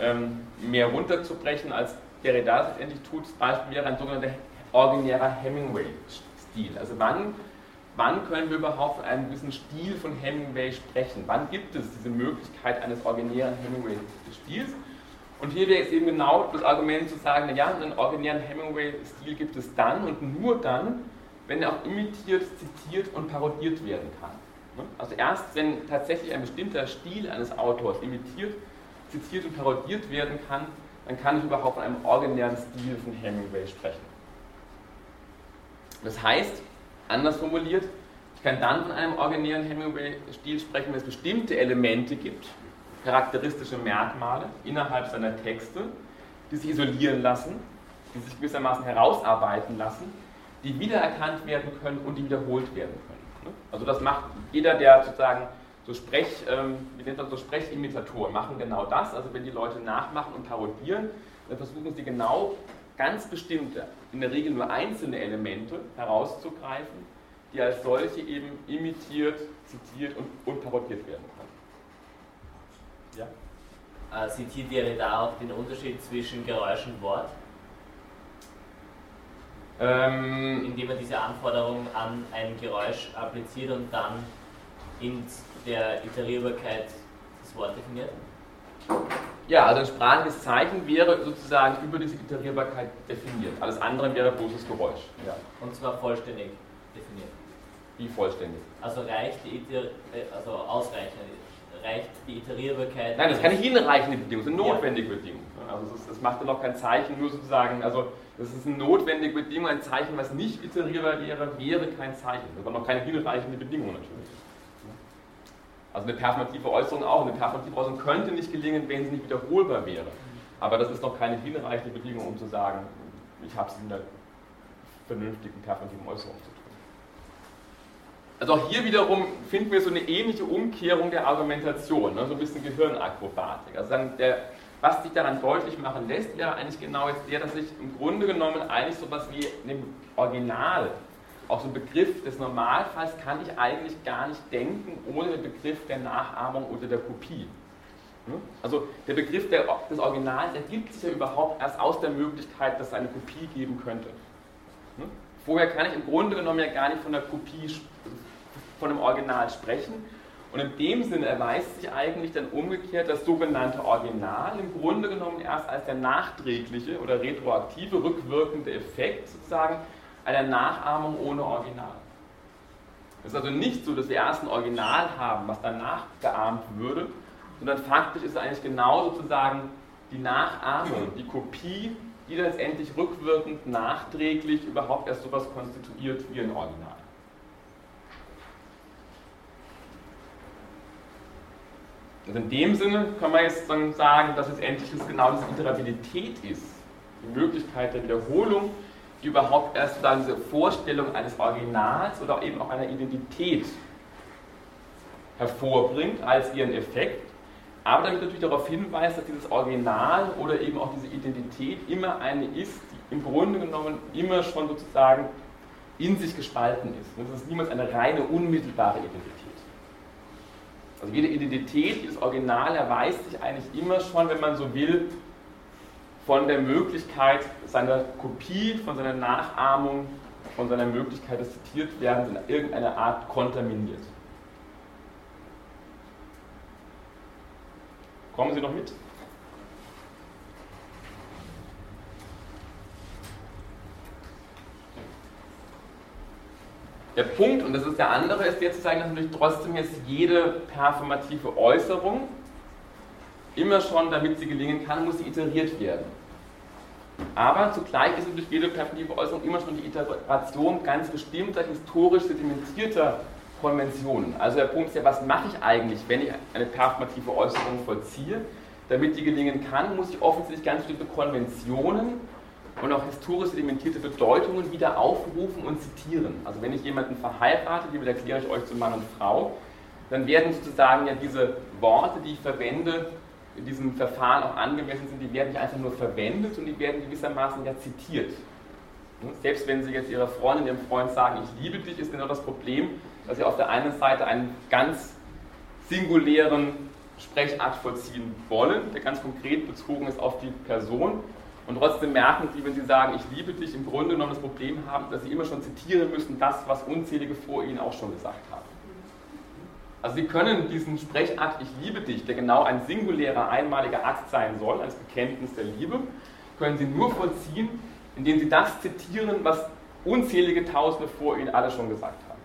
ähm, mehr runterzubrechen, als Derrida es letztendlich tut. Das Beispiel wäre ein sogenannter originärer Hemingway-Stil. Also wann, wann können wir überhaupt von einem gewissen Stil von Hemingway sprechen? Wann gibt es diese Möglichkeit eines originären Hemingway-Stils? Und hier wäre es eben genau das Argument zu sagen, naja, einen originären Hemingway-Stil gibt es dann und nur dann, wenn er auch imitiert, zitiert und parodiert werden kann. Also erst wenn tatsächlich ein bestimmter Stil eines Autors imitiert, zitiert und parodiert werden kann, dann kann ich überhaupt von einem originären Stil von Hemingway sprechen. Das heißt, anders formuliert, ich kann dann von einem originären Hemingway-Stil sprechen, wenn es bestimmte Elemente gibt, charakteristische Merkmale innerhalb seiner Texte, die sich isolieren lassen, die sich gewissermaßen herausarbeiten lassen, die wiedererkannt werden können und die wiederholt werden können. Also das macht jeder, der sozusagen so Sprech, ähm, wie nennt man so Sprechimitatoren, machen genau das. Also wenn die Leute nachmachen und parodieren, dann versuchen sie genau ganz bestimmte, in der Regel nur einzelne Elemente herauszugreifen, die als solche eben imitiert, zitiert und, und parodiert werden können. Ja? Äh, zitiert ihr da auch den Unterschied zwischen Geräusch und Wort? Ähm, Indem man diese Anforderung an ein Geräusch appliziert und dann in der Iterierbarkeit das Wort definiert? Ja, also ein sprachliches Zeichen wäre sozusagen über diese Iterierbarkeit definiert. Alles andere wäre bloßes Geräusch. Ja. Und zwar vollständig definiert. Wie vollständig? Also reicht die Iter äh, also ausreichend, reicht die Iterierbarkeit. Nein, das ist keine hinreichende Bedingung, das ist eine notwendige ja. Bedingung. Also das, das macht dann auch kein Zeichen, nur sozusagen, also das ist eine notwendige Bedingung, ein Zeichen, was nicht iterierbar wäre, wäre kein Zeichen. Das war noch keine hinreichende Bedingung natürlich. Also eine performative Äußerung auch. Eine performative Äußerung könnte nicht gelingen, wenn sie nicht wiederholbar wäre. Aber das ist noch keine hinreichende Bedingung, um zu sagen, ich habe es in einer vernünftigen performativen Äußerung zu tun. Also auch hier wiederum finden wir so eine ähnliche Umkehrung der Argumentation, ne? so ein bisschen Gehirnakrobatik. Also der, was sich daran deutlich machen lässt, wäre eigentlich genau jetzt der, dass ich im Grunde genommen eigentlich so etwas wie dem Original auch so ein Begriff des Normalfalls kann ich eigentlich gar nicht denken ohne den Begriff der Nachahmung oder der Kopie. Hm? Also der Begriff des Originals ergibt sich ja überhaupt erst aus der Möglichkeit, dass es eine Kopie geben könnte. Hm? Vorher kann ich im Grunde genommen ja gar nicht von der Kopie, von dem Original sprechen. Und in dem Sinne erweist sich eigentlich dann umgekehrt das sogenannte Original im Grunde genommen erst als der nachträgliche oder retroaktive, rückwirkende Effekt sozusagen einer Nachahmung ohne Original. Es ist also nicht so, dass wir erst ein Original haben, was dann nachgeahmt würde, sondern faktisch ist es eigentlich genau sozusagen die Nachahmung, die Kopie, die letztendlich rückwirkend, nachträglich überhaupt erst sowas konstituiert wie ein Original. Also in dem Sinne kann man jetzt dann sagen, dass letztendlich das genau diese Iterabilität ist, die Möglichkeit der Wiederholung die überhaupt erst dann diese Vorstellung eines Originals oder eben auch einer Identität hervorbringt als ihren Effekt, aber damit natürlich darauf hinweist, dass dieses Original oder eben auch diese Identität immer eine ist, die im Grunde genommen immer schon sozusagen in sich gespalten ist. Das ist niemals eine reine unmittelbare Identität. Also jede Identität, jedes Original erweist sich eigentlich immer schon, wenn man so will, von der Möglichkeit seiner Kopie, von seiner Nachahmung, von seiner Möglichkeit des Zitiertwerdens in irgendeiner Art kontaminiert. Kommen Sie noch mit? Der Punkt, und das ist der andere, ist jetzt zu zeigen, dass natürlich trotzdem jetzt jede performative Äußerung immer schon, damit sie gelingen kann, muss sie iteriert werden. Aber zugleich ist durch jede perspektive Äußerung immer schon die Iteration ganz bestimmter historisch sedimentierter Konventionen. Also der Punkt ist ja, was mache ich eigentlich, wenn ich eine performative Äußerung vollziehe? Damit die gelingen kann, muss ich offensichtlich ganz bestimmte Konventionen und auch historisch sedimentierte Bedeutungen wieder aufrufen und zitieren. Also wenn ich jemanden verheirate, hiermit erkläre ich euch zu Mann und Frau, dann werden sozusagen ja diese Worte, die ich verwende, in diesem Verfahren auch angemessen sind, die werden nicht einfach nur verwendet und die werden gewissermaßen ja zitiert. Selbst wenn Sie jetzt Ihrer Freundin, Ihrem Freund sagen, ich liebe dich, ist genau das Problem, dass Sie auf der einen Seite einen ganz singulären Sprechakt vollziehen wollen, der ganz konkret bezogen ist auf die Person. Und trotzdem merken Sie, wenn Sie sagen, ich liebe dich, im Grunde genommen das Problem haben, dass Sie immer schon zitieren müssen, das, was unzählige vor Ihnen auch schon gesagt haben. Also Sie können diesen Sprechakt Ich liebe dich, der genau ein singulärer, einmaliger Akt sein soll, als Bekenntnis der Liebe, können Sie nur vollziehen, indem Sie das zitieren, was unzählige Tausende vor Ihnen alle schon gesagt haben.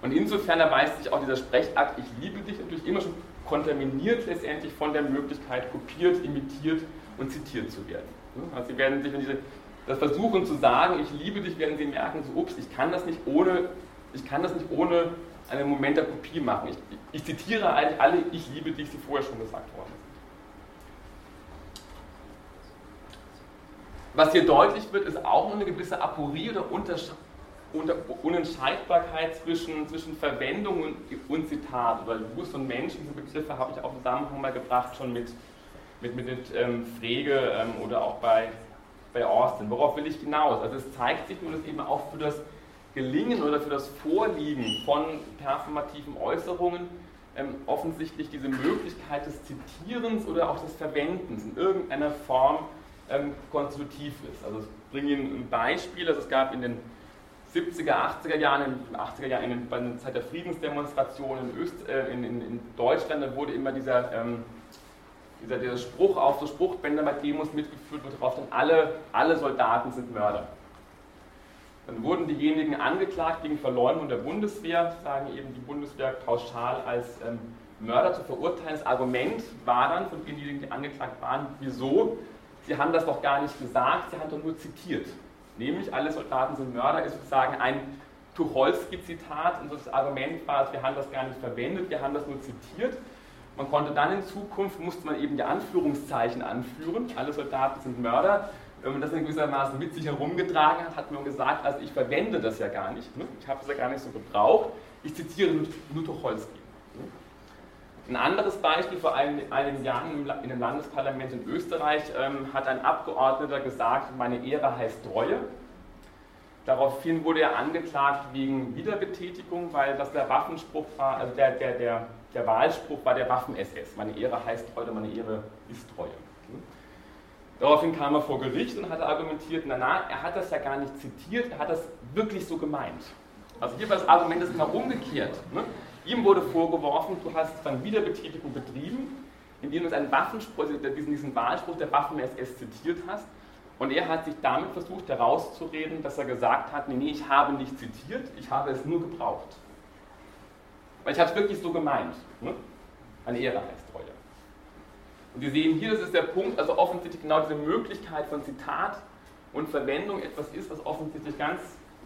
Und insofern erweist sich auch dieser Sprechakt, ich liebe dich, natürlich immer schon kontaminiert letztendlich von der Möglichkeit, kopiert, imitiert und zitiert zu werden. Also Sie werden sich, wenn Sie das versuchen zu sagen, ich liebe dich, werden Sie merken, so, ups, ich kann das nicht ohne, ich kann das nicht ohne einen Moment der Kopie machen. Ich, ich zitiere eigentlich alle Ich liebe dich, die vorher schon gesagt worden sind. Was hier deutlich wird, ist auch eine gewisse Aporie oder Unentscheidbarkeit zwischen, zwischen Verwendung und, und Zitat. Oder Lewis und Menschen, diese Begriffe habe ich auch im Zusammenhang mal gebracht, schon mit, mit, mit, mit ähm, Frege ähm, oder auch bei, bei Austin. Worauf will ich hinaus? Also es zeigt sich nur, dass eben auch für das Gelingen oder für das Vorliegen von performativen Äußerungen ähm, offensichtlich diese Möglichkeit des Zitierens oder auch des Verwendens in irgendeiner Form ähm, konstitutiv ist. Also ich bringe Ihnen ein Beispiel, also es gab in den 70er, 80er Jahren, in den 80er Jahren, in, bei der Zeit der Friedensdemonstration in, Öst, äh, in, in, in, Deutschland, da wurde immer dieser, ähm, dieser, dieser Spruch auf so Spruchbänder bei Demos mitgeführt, wo drauf dann alle, alle Soldaten sind Mörder. Dann wurden diejenigen angeklagt wegen Verleumdung der Bundeswehr, sagen eben die Bundeswehr pauschal als ähm, Mörder zu verurteilen. Das Argument war dann von denjenigen, die angeklagt waren, wieso? Sie haben das doch gar nicht gesagt, Sie haben doch nur zitiert. Nämlich, alle Soldaten sind Mörder, ist sozusagen ein Tucholsky-Zitat und das Argument war, wir haben das gar nicht verwendet, wir haben das nur zitiert. Man konnte dann in Zukunft, musste man eben die Anführungszeichen anführen, alle Soldaten sind Mörder, wenn man das in gewissermaßen mit sich herumgetragen hat, hat man gesagt, also ich verwende das ja gar nicht, ne? ich habe es ja gar nicht so gebraucht, ich zitiere nur Tucholsky. Ein anderes Beispiel, vor einigen Jahren in einem Landesparlament in Österreich ähm, hat ein Abgeordneter gesagt, meine Ehre heißt Treue. Daraufhin wurde er angeklagt wegen Wiederbetätigung, weil das der Waffenspruch war, also der, der, der, der Wahlspruch war der Waffen-SS. Meine Ehre heißt Treue, meine Ehre ist Treue. Daraufhin kam er vor Gericht und hat argumentiert, na, na, er hat das ja gar nicht zitiert, er hat das wirklich so gemeint. Also hier war das Argument ist genau umgekehrt. Ne? Ihm wurde vorgeworfen, du hast dann Wiederbetätigung betrieben, indem du einen Waffenspruch, also diesen, diesen Wahlspruch der Waffen-SS zitiert hast. Und er hat sich damit versucht herauszureden, dass er gesagt hat, nee, nee, ich habe nicht zitiert, ich habe es nur gebraucht. Weil ich habe es wirklich so gemeint. Ne? Eine Ehre heißt Treue. Und wir sehen hier, das ist der Punkt, also offensichtlich genau diese Möglichkeit von Zitat und Verwendung etwas ist, was offensichtlich ganz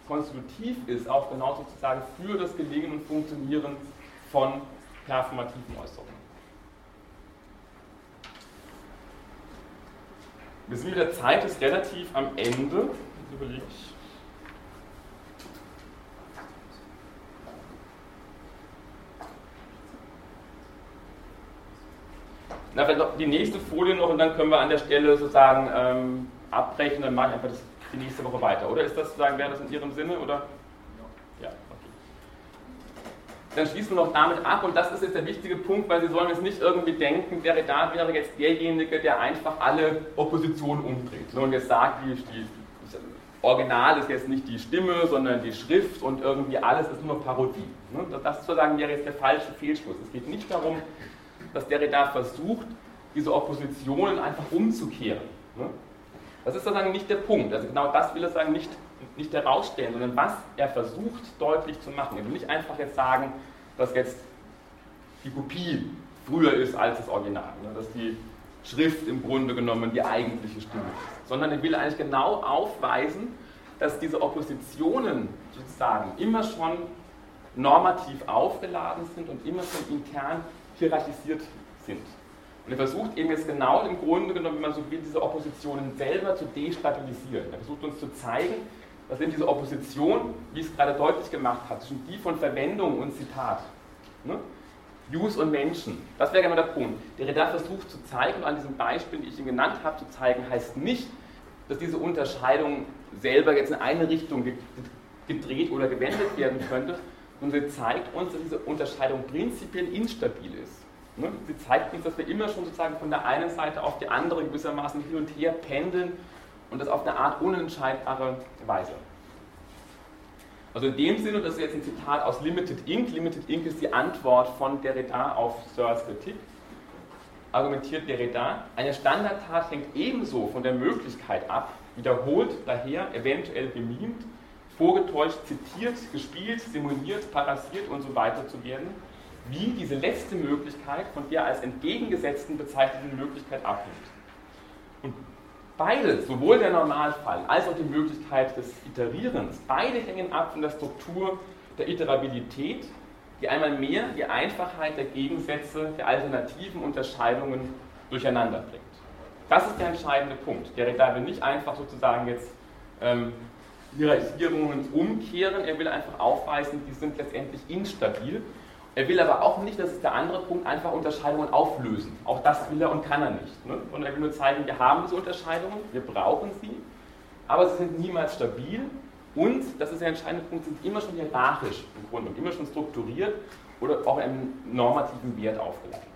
konstitutiv ist, auch genau sozusagen für das Gelingen und Funktionieren von performativen Äußerungen. Wir sind mit der Zeit ist relativ am Ende. Jetzt überlege ich. Na, noch die nächste Folie noch und dann können wir an der Stelle sozusagen ähm, abbrechen, dann mache ich einfach das, die nächste Woche weiter. Oder ist das sozusagen, wäre das in Ihrem Sinne? Oder? Ja, okay. Dann schließen wir noch damit ab und das ist jetzt der wichtige Punkt, weil Sie sollen jetzt nicht irgendwie denken, der Redar wäre jetzt derjenige, der einfach alle Oppositionen umdreht und jetzt sagt, die, die Original ist jetzt nicht die Stimme, sondern die Schrift und irgendwie alles ist nur Parodie. Ne? Das sozusagen wäre jetzt der falsche Fehlschluss. Es geht nicht darum, dass Derrida versucht, diese Oppositionen einfach umzukehren. Ne? Das ist sozusagen nicht der Punkt. Also genau das will er sagen, nicht, nicht herausstellen, sondern was er versucht deutlich zu machen. Er will nicht einfach jetzt sagen, dass jetzt die Kopie früher ist als das Original, ne? dass die Schrift im Grunde genommen die eigentliche Stimme ist, sondern er will eigentlich genau aufweisen, dass diese Oppositionen sozusagen immer schon normativ aufgeladen sind und immer schon intern hierarchisiert sind. Und er versucht eben jetzt genau im Grunde genommen, wenn man so will, diese Oppositionen selber zu destabilisieren. Er versucht uns zu zeigen, dass eben diese Opposition, wie es gerade deutlich gemacht hat, zwischen die von Verwendung und Zitat, ne? Use und Menschen, das wäre genau der Punkt. Der Redar versucht zu zeigen, und an diesem Beispiel, die ich Ihnen genannt habe, zu zeigen, heißt nicht, dass diese Unterscheidung selber jetzt in eine Richtung gedreht oder gewendet werden könnte, und sie zeigt uns, dass diese Unterscheidung prinzipiell instabil ist. Ne? Sie zeigt uns, dass wir immer schon sozusagen von der einen Seite auf die andere gewissermaßen hin und her pendeln und das auf eine Art unentscheidbare Weise. Also in dem Sinne, das ist jetzt ein Zitat aus Limited Ink. Limited Ink ist die Antwort von Derrida auf Searles Kritik. Argumentiert Derrida, eine Standardtat hängt ebenso von der Möglichkeit ab, wiederholt daher, eventuell bemimt, vorgetäuscht zitiert, gespielt, simuliert, parasiert und so weiter zu werden, wie diese letzte Möglichkeit von der als entgegengesetzten bezeichneten Möglichkeit abhängt. Und beide, sowohl der Normalfall als auch die Möglichkeit des Iterierens, beide hängen ab von der Struktur der Iterabilität, die einmal mehr die Einfachheit der Gegensätze, der alternativen Unterscheidungen durcheinander bringt. Das ist der entscheidende Punkt. Der da will nicht einfach sozusagen jetzt ähm, Hierarchisierungen umkehren, er will einfach aufweisen, die sind letztendlich instabil. Er will aber auch nicht, das ist der andere Punkt, einfach Unterscheidungen auflösen. Auch das will er und kann er nicht. Ne? Und er will nur zeigen, wir haben diese Unterscheidungen, wir brauchen sie, aber sie sind niemals stabil und, das ist der entscheidende Punkt, sind immer schon hierarchisch im Grunde und immer schon strukturiert oder auch einem normativen Wert aufgeladen.